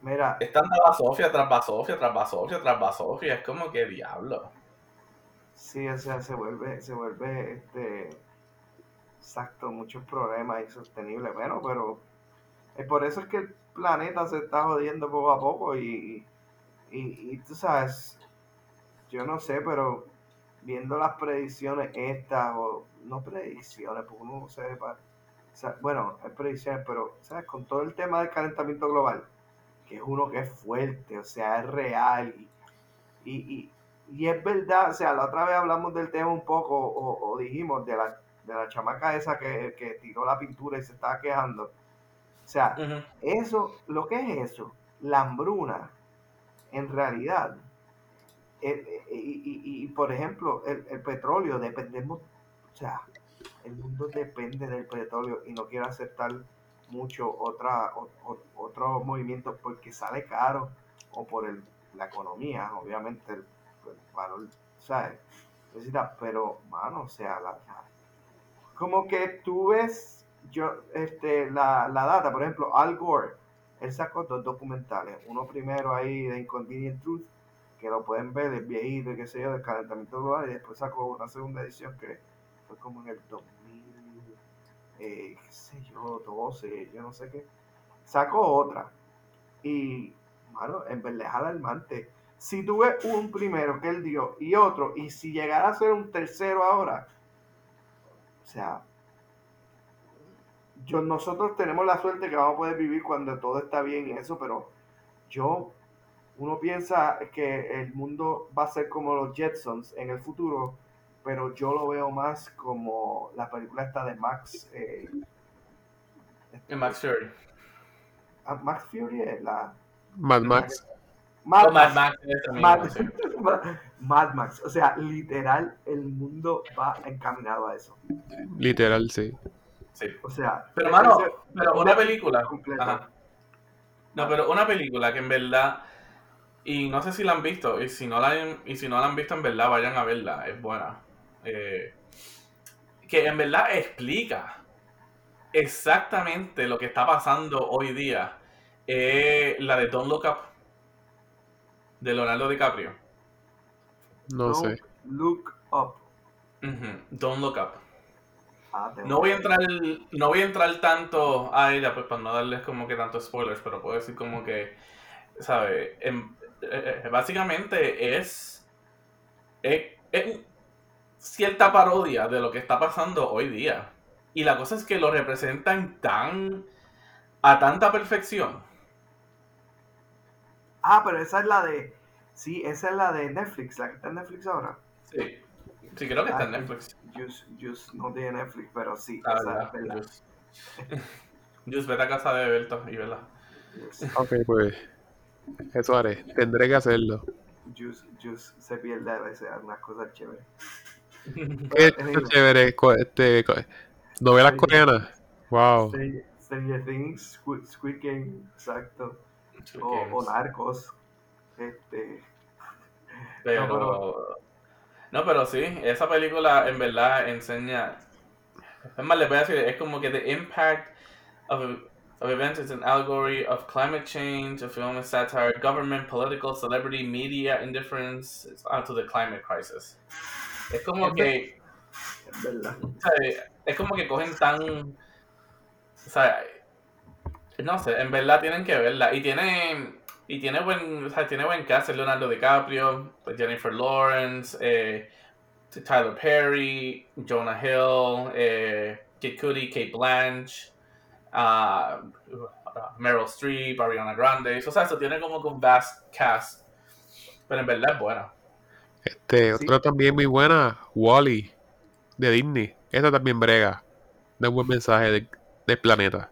Mira, es tanta basofia tras basofia, tras basofia, tras basofia. Es como que diablo. Sí, o sea, se vuelve, se vuelve, este, exacto, muchos problemas insostenibles. Bueno, pero es por eso es que el planeta se está jodiendo poco a poco y, y, y tú sabes, yo no sé, pero viendo las predicciones estas, o no predicciones, porque uno no sepa, o sea, bueno, hay predicciones, pero, ¿sabes? Con todo el tema del calentamiento global, que es uno que es fuerte, o sea, es real, y, y, y, es verdad, o sea, la otra vez hablamos del tema un poco, o, dijimos de la, de la chamaca esa que, que tiró la pintura y se estaba quejando. O sea, eso, lo que es eso, la hambruna, en realidad, eh, eh, y, por ejemplo, el, petróleo, dependemos, o sea, el mundo depende del petróleo y no quiere aceptar mucho otra, otro movimiento porque sale caro o por el, la economía, obviamente el, valor, ¿sabes? Pero, mano, o sea, la, como que tú ves yo, este, la, la data, por ejemplo, Al Gore, él sacó dos documentales, uno primero ahí de Inconvenient Truth que lo pueden ver, el viejito qué sé yo, del calentamiento global, y después sacó una segunda edición que fue como en el 2000, eh, qué yo, 12, yo no sé qué. Sacó otra. Y, bueno, en verdad es alarmante. Si tuve un primero que él dio y otro, y si llegara a ser un tercero ahora, o sea, yo, nosotros tenemos la suerte que vamos a poder vivir cuando todo está bien y eso, pero yo uno piensa que el mundo va a ser como los Jetsons en el futuro, pero yo lo veo más como la película esta de Max. Eh, Max Fury. Ah, Max Fury es la. Mad Max. Mad, Max. Mad, Max. O sea, literal, el mundo va encaminado a eso. Literal, sí. Sí. O sea. Pero, mano, pero una película. No, pero una película que en verdad y no sé si la han visto, y si no la han, y si no la han visto en verdad, vayan a verla, es buena. Eh, que en verdad explica exactamente lo que está pasando hoy día. la de Don't Look Up, de Leonardo DiCaprio. No sé. Look Up. Don't Look Up. Ah, no voy a entrar no voy a entrar tanto a ella pues para no darles como que tantos spoilers pero puedo decir como que ¿sabes? Eh, básicamente es, es, cierta parodia de lo que está pasando hoy día. Y la cosa es que lo representan tan a tanta perfección. Ah, pero esa es la de. Sí, esa es la de Netflix, la que está en Netflix ahora. Sí, sí creo que está en ah, Netflix. Just, no tiene Netflix, pero sí, ah, esa es verdad. Just. vete a casa de Berto y vela. Ok, pues eso haré, tendré que hacerlo. Juice, Juice se pierde a veces algunas cosas chéveres. ¿Qué es chévere? Este, novelas coreanas. Wow. Stranger Things, Squid, Game, exacto. O, Narcos. Este. Pero. No, pero sí, esa película en verdad enseña. Es más, le voy a decir, es como que the impact of of events is an allegory of climate change, a film satire, government, political, celebrity, media indifference onto the climate crisis. Es como que. Es verdad. Es como que cogen tan. O sea, no sé, en verdad tienen que verla. Y tiene. Y tiene buen, o sea, tiene buen cast, Leonardo DiCaprio, Jennifer Lawrence, eh, Tyler Perry, Jonah Hill, eh, Kid Cudi, Kate Blanche, uh, Meryl Streep, Ariana Grande. O sea, eso tiene como un vast cast. Pero en verdad es buena. Este, otra también muy buena, Wally, de Disney. Esta también brega. Da un buen mensaje del de planeta.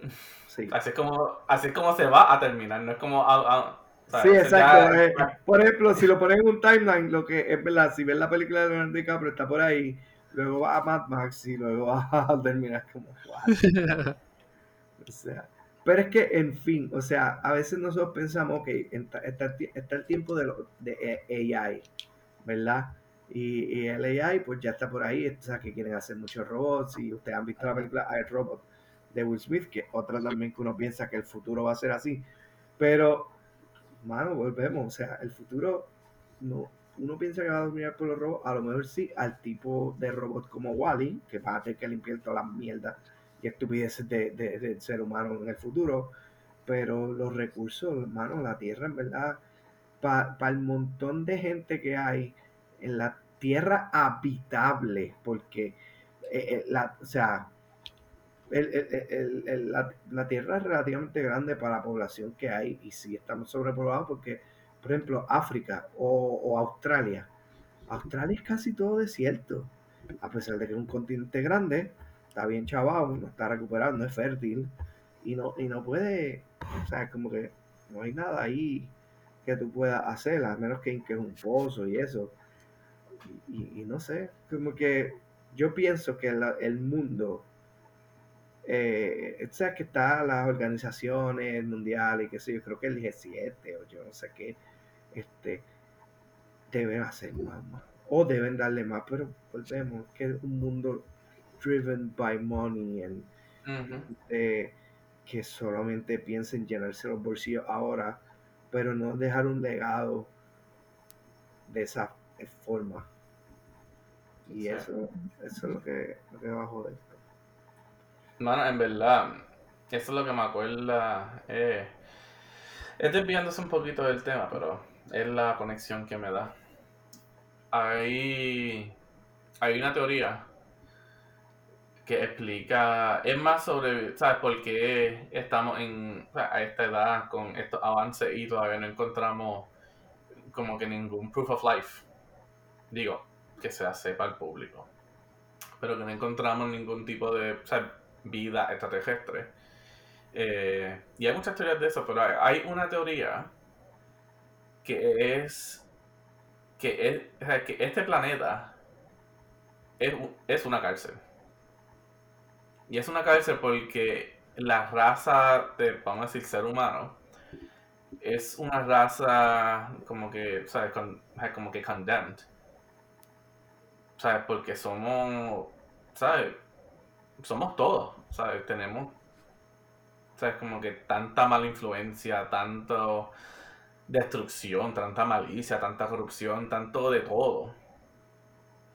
Sí. Así es como, así es como se va a terminar, no es como Sí, exacto. Eh, por ejemplo, si lo pones en un timeline, lo que es verdad, si ves la película de Leonardo DiCaprio, está por ahí, luego va a Mad Max y luego va a terminar como o sea, pero es que, en fin, o sea, a veces nosotros pensamos, que está, está, el tiempo de, lo, de AI, ¿verdad? Y, el AI, pues ya está por ahí, o sea, que quieren hacer muchos robots. Y ustedes han visto la película I, Robot de Will Smith, que otra también que uno piensa que el futuro va a ser así. Pero, mano, volvemos, o sea, el futuro no, uno piensa que va a dominar por los robots, a lo mejor sí, al tipo de robot como Wally, que va a tener que limpiar toda la mierda y estupideces de, del ser humano en el futuro, pero los recursos, hermano, la Tierra, en verdad, para el montón de gente que hay en la tierra habitable, porque eh, eh, la, o sea, el- el- la, la tierra es relativamente grande para la población que hay y sí estamos sobrepoblados porque, por ejemplo, África o, o Australia, Australia es casi todo desierto, a pesar de que es un continente grande, está bien chavado, no está recuperado, no es fértil y no, y no puede, o sea, como que no hay nada ahí que tú puedas hacer, a menos que, que es un pozo y eso. Y, y no sé, como que yo pienso que la- el mundo, eh, o sea, que están las organizaciones mundiales, qué sé yo, creo que el G7 o yo no sé qué, este, deben hacer más, más, o deben darle más, pero volvemos, que es un mundo driven by money and eh, que solamente piensa en llenarse los bolsillos ahora, pero no dejar un legado de esa forma. Y eso, eso es lo que, lo que va a joder. Mano, en verdad, eso es lo que me acuerda. Eh, es desviándose un poquito del tema, pero es la conexión que me da. Hay, hay una teoría que explica, es más sobre, ¿sabes? Por qué estamos en, a esta edad con estos avances y todavía no encontramos como que ningún proof of life. Digo, que se sepa al público. Pero que no encontramos ningún tipo de vida extraterrestre. Eh, y hay muchas teorías de eso, pero hay, una teoría que es que, es, que este planeta es, es una cárcel. Y es una cárcel porque la raza de, vamos a decir, ser humano, es una raza como que, ¿sabes? Con- como que condemned. ¿Sabes? Porque somos, ¿sabes? Somos todos, ¿sabes? Tenemos, ¿sabes? Como que tanta mala influencia, tanto destrucción, tanta malicia, tanta corrupción, tanto de todo.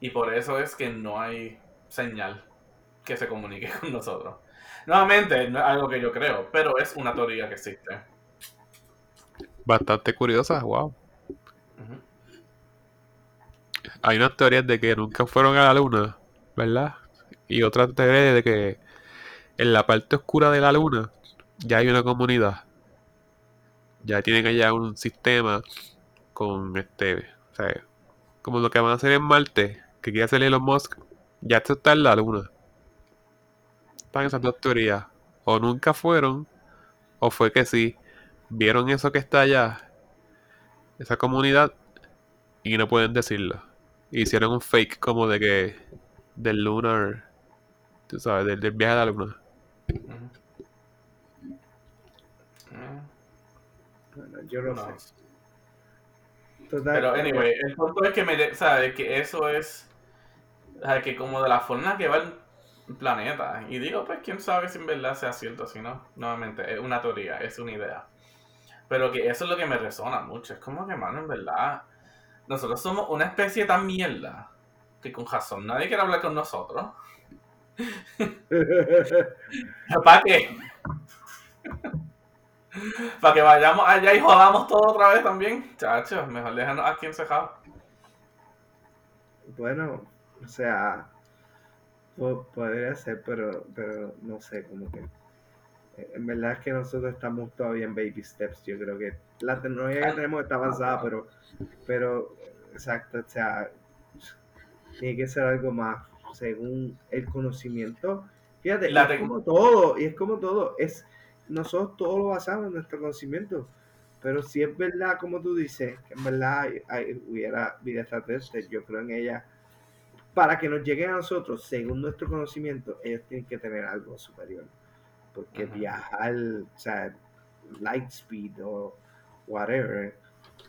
Y por eso es que no hay señal que se comunique con nosotros. Nuevamente, no es algo que yo creo, pero es una teoría que existe. Bastante curiosa, wow. Hay unas teorías de que nunca fueron a la luna, ¿verdad? Y otras teorías de que en la parte oscura de la luna ya hay una comunidad. Ya tienen allá un sistema con este, o sea, como lo que van a hacer en Marte, que quiere hacer Elon Musk, ya esto está en la luna. Están esas dos teorías. O nunca fueron, o fue que sí, vieron eso que está allá, esa comunidad, y no pueden decirlo. Hicieron un fake como de que del lunar, tú sabes, del, del viaje a la luna. Bueno, yo no, no. sé. Total, Pero anyway, el punto es que me ¿sabes? que eso es o que como de la forma que va el planeta. Y digo, pues quién sabe si en verdad sea cierto, si no, nuevamente, es una teoría, es una idea. Pero que eso es lo que me resona mucho. Es como que, mano, en verdad, nosotros somos una especie tan mierda que con razón nadie quiere hablar con nosotros. ¿Para qué? Para que vayamos allá y jodamos todo otra vez también. Chacho, mejor déjanos aquí encejados. bueno, o sea, po- podría ser, pero, pero no sé, como que. eh, En verdad es que nosotros estamos todavía en baby steps. Yo creo que la tecnología que tenemos está avanzada, pero, pero, exacto, o sea, tiene que ser algo más según el conocimiento. Fíjate, La es como todo, y es como todo, es nosotros todo lo basamos en nuestro conocimiento. Pero si es verdad, como tú dices, que en verdad hay- hay- hubiera vida extraterrestre, yo creo en ella. Para que nos lleguen a nosotros, según nuestro conocimiento, ellos tienen que tener algo superior. Porque viajar, o sea, light speed o whatever,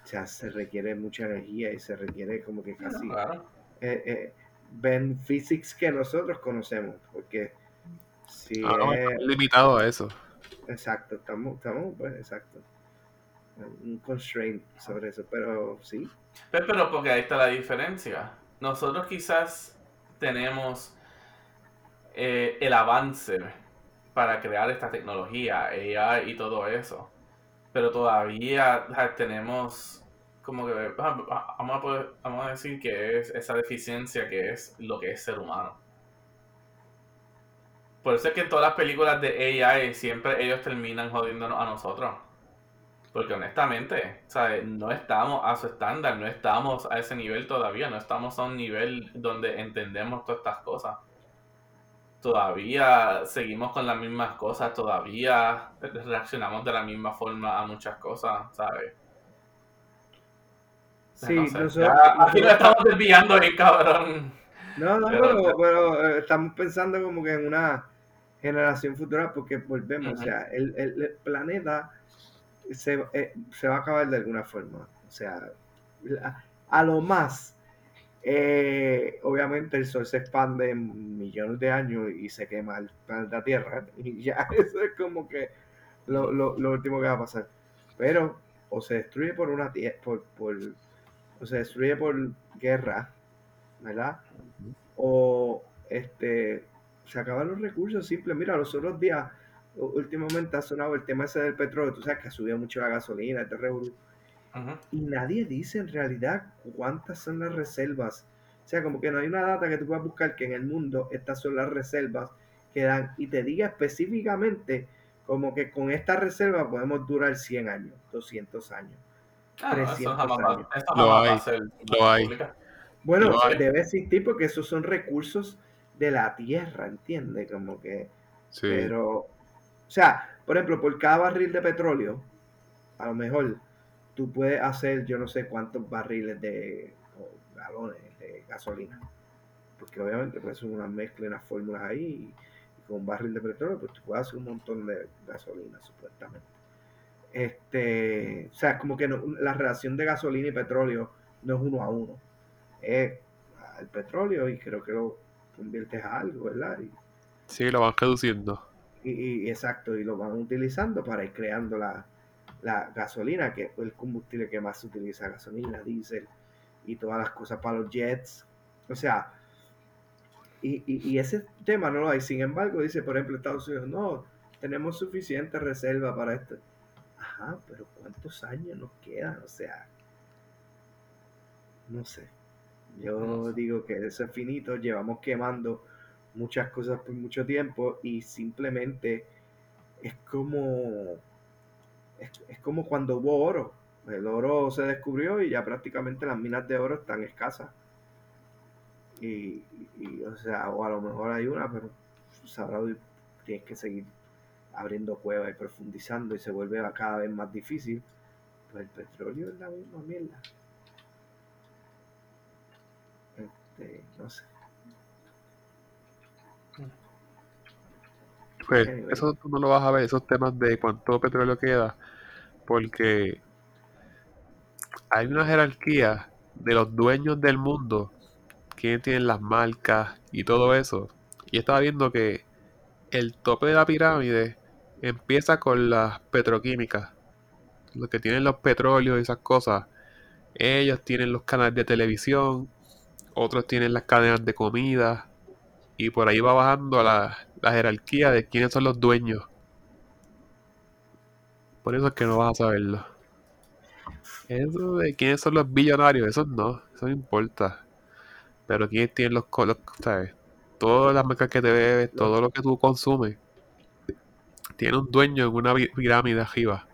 o sea, se requiere mucha energía y se requiere como que casi Claro. eh, eh, ven physics que nosotros conocemos. Porque si Ah, no, es- estamos limitados a eso. Exacto, estamos, estamos, pues, exacto. Un constraint sobre eso, pero sí. Pues, pero porque ahí está la diferencia. Nosotros quizás tenemos eh, el avance para crear esta tecnología, AI y todo eso. Pero todavía tenemos como que vamos a, poder, vamos a decir que es esa deficiencia que es lo que es ser humano. Por eso es que en todas las películas de AI siempre ellos terminan jodiéndonos a nosotros. Porque honestamente, ¿sabes? no estamos a su estándar, no estamos a ese nivel todavía, no estamos a un nivel donde entendemos todas estas cosas. Todavía seguimos con las mismas cosas, todavía reaccionamos de la misma forma a muchas cosas, ¿sabes? Sí, nosotros, aquí nos estamos desviando bien, cabrón. No, no, pero, pero, eh, estamos pensando como que en una generación futura porque volvemos, o sea, el, el, planeta se, eh, se, va a acabar de alguna forma. O sea, a, lo más, eh, obviamente el Sol se expande en millones de años y se quema el planeta Tierra. Y ya eso es como que lo, lo, lo último que va a pasar. Pero o se destruye por una por, por o se destruye por guerra, ¿verdad? O este se acaban los recursos simples. Mira, los otros días, últimamente ha sonado el tema ese del petróleo, tú sabes que ha subido mucho la gasolina, este Y nadie dice en realidad cuántas son las reservas. O sea, como que no hay una data que tú puedas buscar que en el mundo estas son las reservas que dan y te diga específicamente como que con esta reserva podemos durar 100 años, 200 años, 300 años. lo hay, lo hay. Bueno, debe existir porque esos son recursos de la tierra, ¿entiendes? Como que... Sí. Pero, o sea, por ejemplo, por cada barril de petróleo, a lo mejor tú puedes hacer yo no sé cuántos barriles de galones de gasolina. Porque obviamente pues son una mezcla, unas fórmulas ahí, y, con un barril de petróleo, pues tú puedes hacer un montón de gasolina, supuestamente. Este, o sea, como que la relación de gasolina y petróleo no es uno a uno. Es el petróleo y creo que lo conviertes a algo, ¿verdad? Y, sí, lo van reduciendo. Y, exacto, y lo van utilizando para ir creando la, gasolina, que es el combustible que más se utiliza, gasolina, diésel y todas las cosas para los jets. O sea, y, y, ese tema no lo hay. Sin embargo, dice, por ejemplo, Estados Unidos, no, tenemos suficiente reserva para esto. Ajá, pero ¿cuántos años nos quedan? O sea, no sé. Yo digo que eso es finito, llevamos quemando muchas cosas por mucho tiempo y simplemente es como es, como cuando hubo oro. El oro se descubrió y ya prácticamente las minas de oro están escasas. Y, o sea, o a lo mejor hay una, pero sabrá, tienes que seguir abriendo cuevas y profundizando y se vuelve cada vez más difícil. Pues el petróleo es la misma mierda. Este, no sé. Pues eso tú no lo vas a ver, esos temas de cuánto petróleo queda, porque hay una jerarquía de los dueños del mundo, quienes tienen las marcas y todo eso. Y estaba viendo que el tope de la pirámide empieza con las petroquímicas, los que tienen los petróleos y esas cosas. Ellos tienen los canales de televisión, otros tienen las cadenas de comida y por ahí va bajando la, la jerarquía de quiénes son los dueños. Por eso es que no vas a saberlo. Eso de quiénes son los billonarios, eso no, eso no importa. Pero quiénes tienen los, los ¿sabes? Todas las marcas que te bebes, todo lo que tú consumes, tiene un dueño en una pirámide arriba.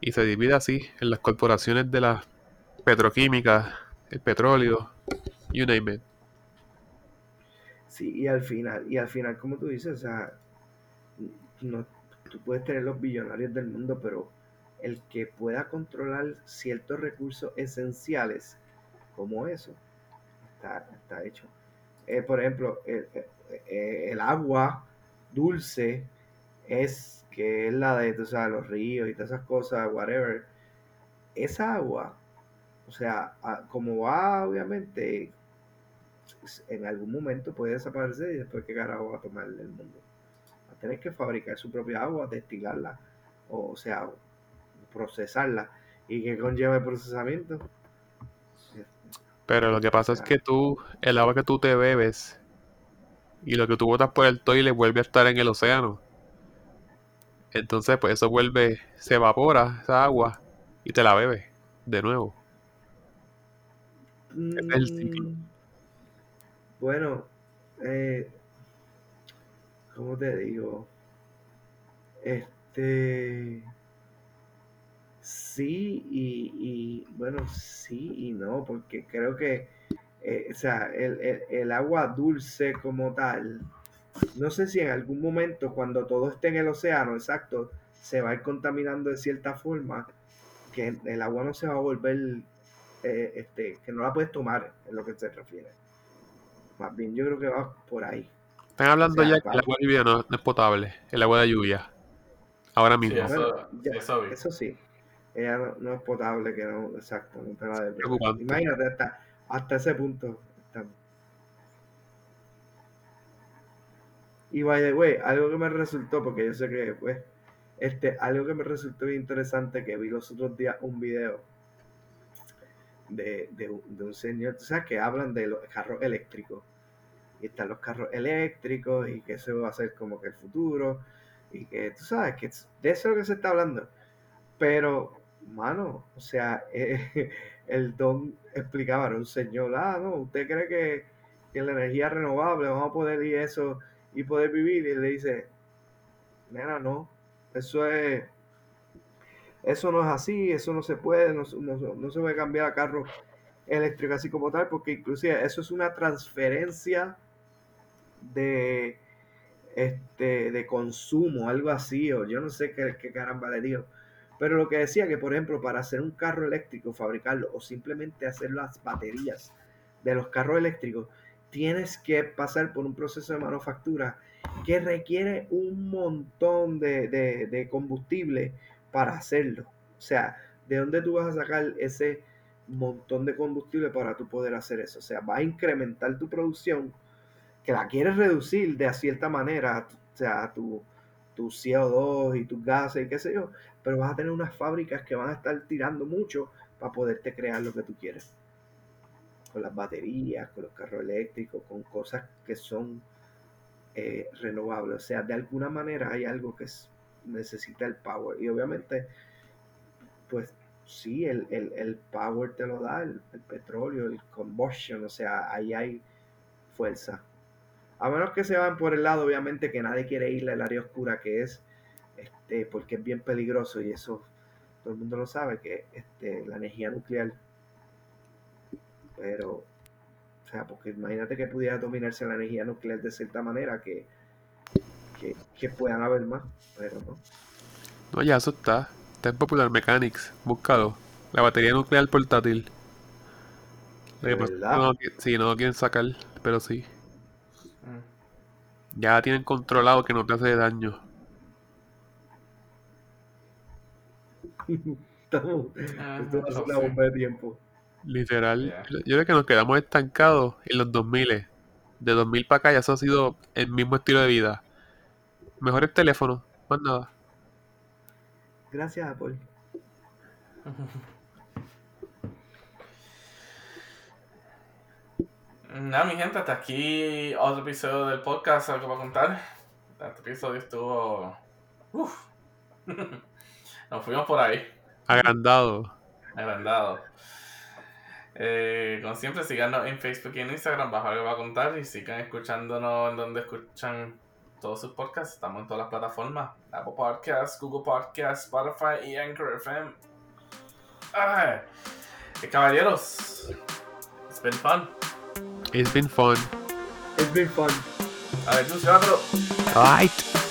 Y se divide así en las corporaciones de las petroquímicas, el petróleo, You name it. Sí, y al final, y al final, como tú dices, o sea, no, tú puedes tener los billonarios del mundo, pero el que pueda controlar ciertos recursos esenciales como eso, está, hecho. Eh, por ejemplo, el, eh, el, agua dulce es que es la de, tú sabes, los ríos y todas esas cosas, whatever. Esa agua, o sea, como va obviamente en algún momento puede desaparecer y después qué carajo va a tomar el mundo. Va a tener que fabricar su propia agua, destilarla, o, sea, procesarla. ¿Y que conlleva el procesamiento? Pero lo que pasa es que tú, el agua que tú te bebes y lo que tú botas por el toile vuelve a estar en el océano. Entonces, pues eso vuelve, se evapora esa agua y te la bebes de nuevo. Es el ciclo. Mm, Bueno, eh, ¿cómo te digo? Este. Sí y, y, bueno, sí y no, porque creo que, eh, o sea, el, el- el agua dulce como tal, no sé si en algún momento cuando todo esté en el océano, exacto, se va a ir contaminando de cierta forma, que el agua no se va a volver, eh, este, que no la puedes tomar, en lo que se refiere. Más bien, yo creo que va por ahí. Están hablando O sea, ya que el agua de lluvia no, no es potable, el agua de lluvia. Ahora Sí, mismo. eso, Bueno, ya- sí, eso. Eso sí, ella no, no es potable, que no, exacto, no te la. Imagínate, hasta, hasta ese punto. Y by the way, algo que me resultó, porque yo sé que, pues, este, algo que me resultó bien interesante, que vi los otros días un video de, de, un- señor, tú sabes, que hablan de los carros eléctricos. Y están los carros eléctricos y que eso va a ser como que el futuro. Y que tú sabes que de eso es lo que se está hablando. Pero, mano, o sea, el don explicaba, era un señor, ah, no, ¿usted cree que, que la energía renovable vamos a poder ir eso y poder vivir? Y le dice, nena, no, eso es, eso no es así, eso no se puede, no, se- no no se puede cambiar a carro eléctrico así como tal, porque inclusive eso es una transferencia de este de consumo, algo así, o yo no sé qué, qué caramba le digo. Pero lo que decía que, por ejemplo, para hacer un carro eléctrico, fabricarlo, o simplemente hacer las baterías de los carros eléctricos, tienes que pasar por un proceso de manufactura que requiere un montón de, de- combustible para hacerlo. O sea, ¿de dónde tú vas a sacar ese montón de combustible para tú poder hacer eso? O sea, va a incrementar tu producción que la quieres reducir de cierta manera, o sea, tu, tu CO2 y tus gases y qué sé yo, pero vas a tener unas fábricas que van a estar tirando mucho para poderte crear lo que tú quieres. Con las baterías, con los carros eléctricos, con cosas que son eh, renovables. O sea, de alguna manera hay algo que es- necesita el power. Y obviamente, pues sí, el, el- el power te lo da el, el petróleo, el combustion, o sea, ahí hay fuerza. A menos que se van por el lado, obviamente, que nadie quiere ir al área oscura que es, este, porque es bien peligroso y eso todo el mundo lo sabe, que este, la energía nuclear. Pero, o sea, porque imagínate que pudiera dominarse la energía nuclear de cierta manera que, que, que puedan haber más, pero no. No, ya eso está. Está en Popular Mechanics. Búscalo. La batería nuclear portátil. No sí, no lo quieren sacar, pero sí. Mm. Ya tienen controlado que no te hace daño. Estamos, Ah, esto va a ser una sí. bomba de tiempo. Literal. Yeah. Yo creo que nos quedamos estancados en los 2000. De 2000 para acá ya eso ha sido el mismo estilo de vida. Mejores teléfonos, más nada. Gracias, Apple. Nada, mi gente, hasta aquí otro episodio del podcast, algo para contar. Este episodio estuvo... Uf. Nos fuimos por ahí, Agrandado. agrandado. Eh, como siempre, síganos en Facebook y en Instagram, bajo algo para contar. Y sigan escuchándonos en donde escuchan todos sus podcasts. Estamos en todas las plataformas: Apple Podcasts, Google Podcasts, Spotify y Anchor FM. Ay, eh, caballeros, it's been fun. It's been fun. It's been fun. A ver, tú. Alright.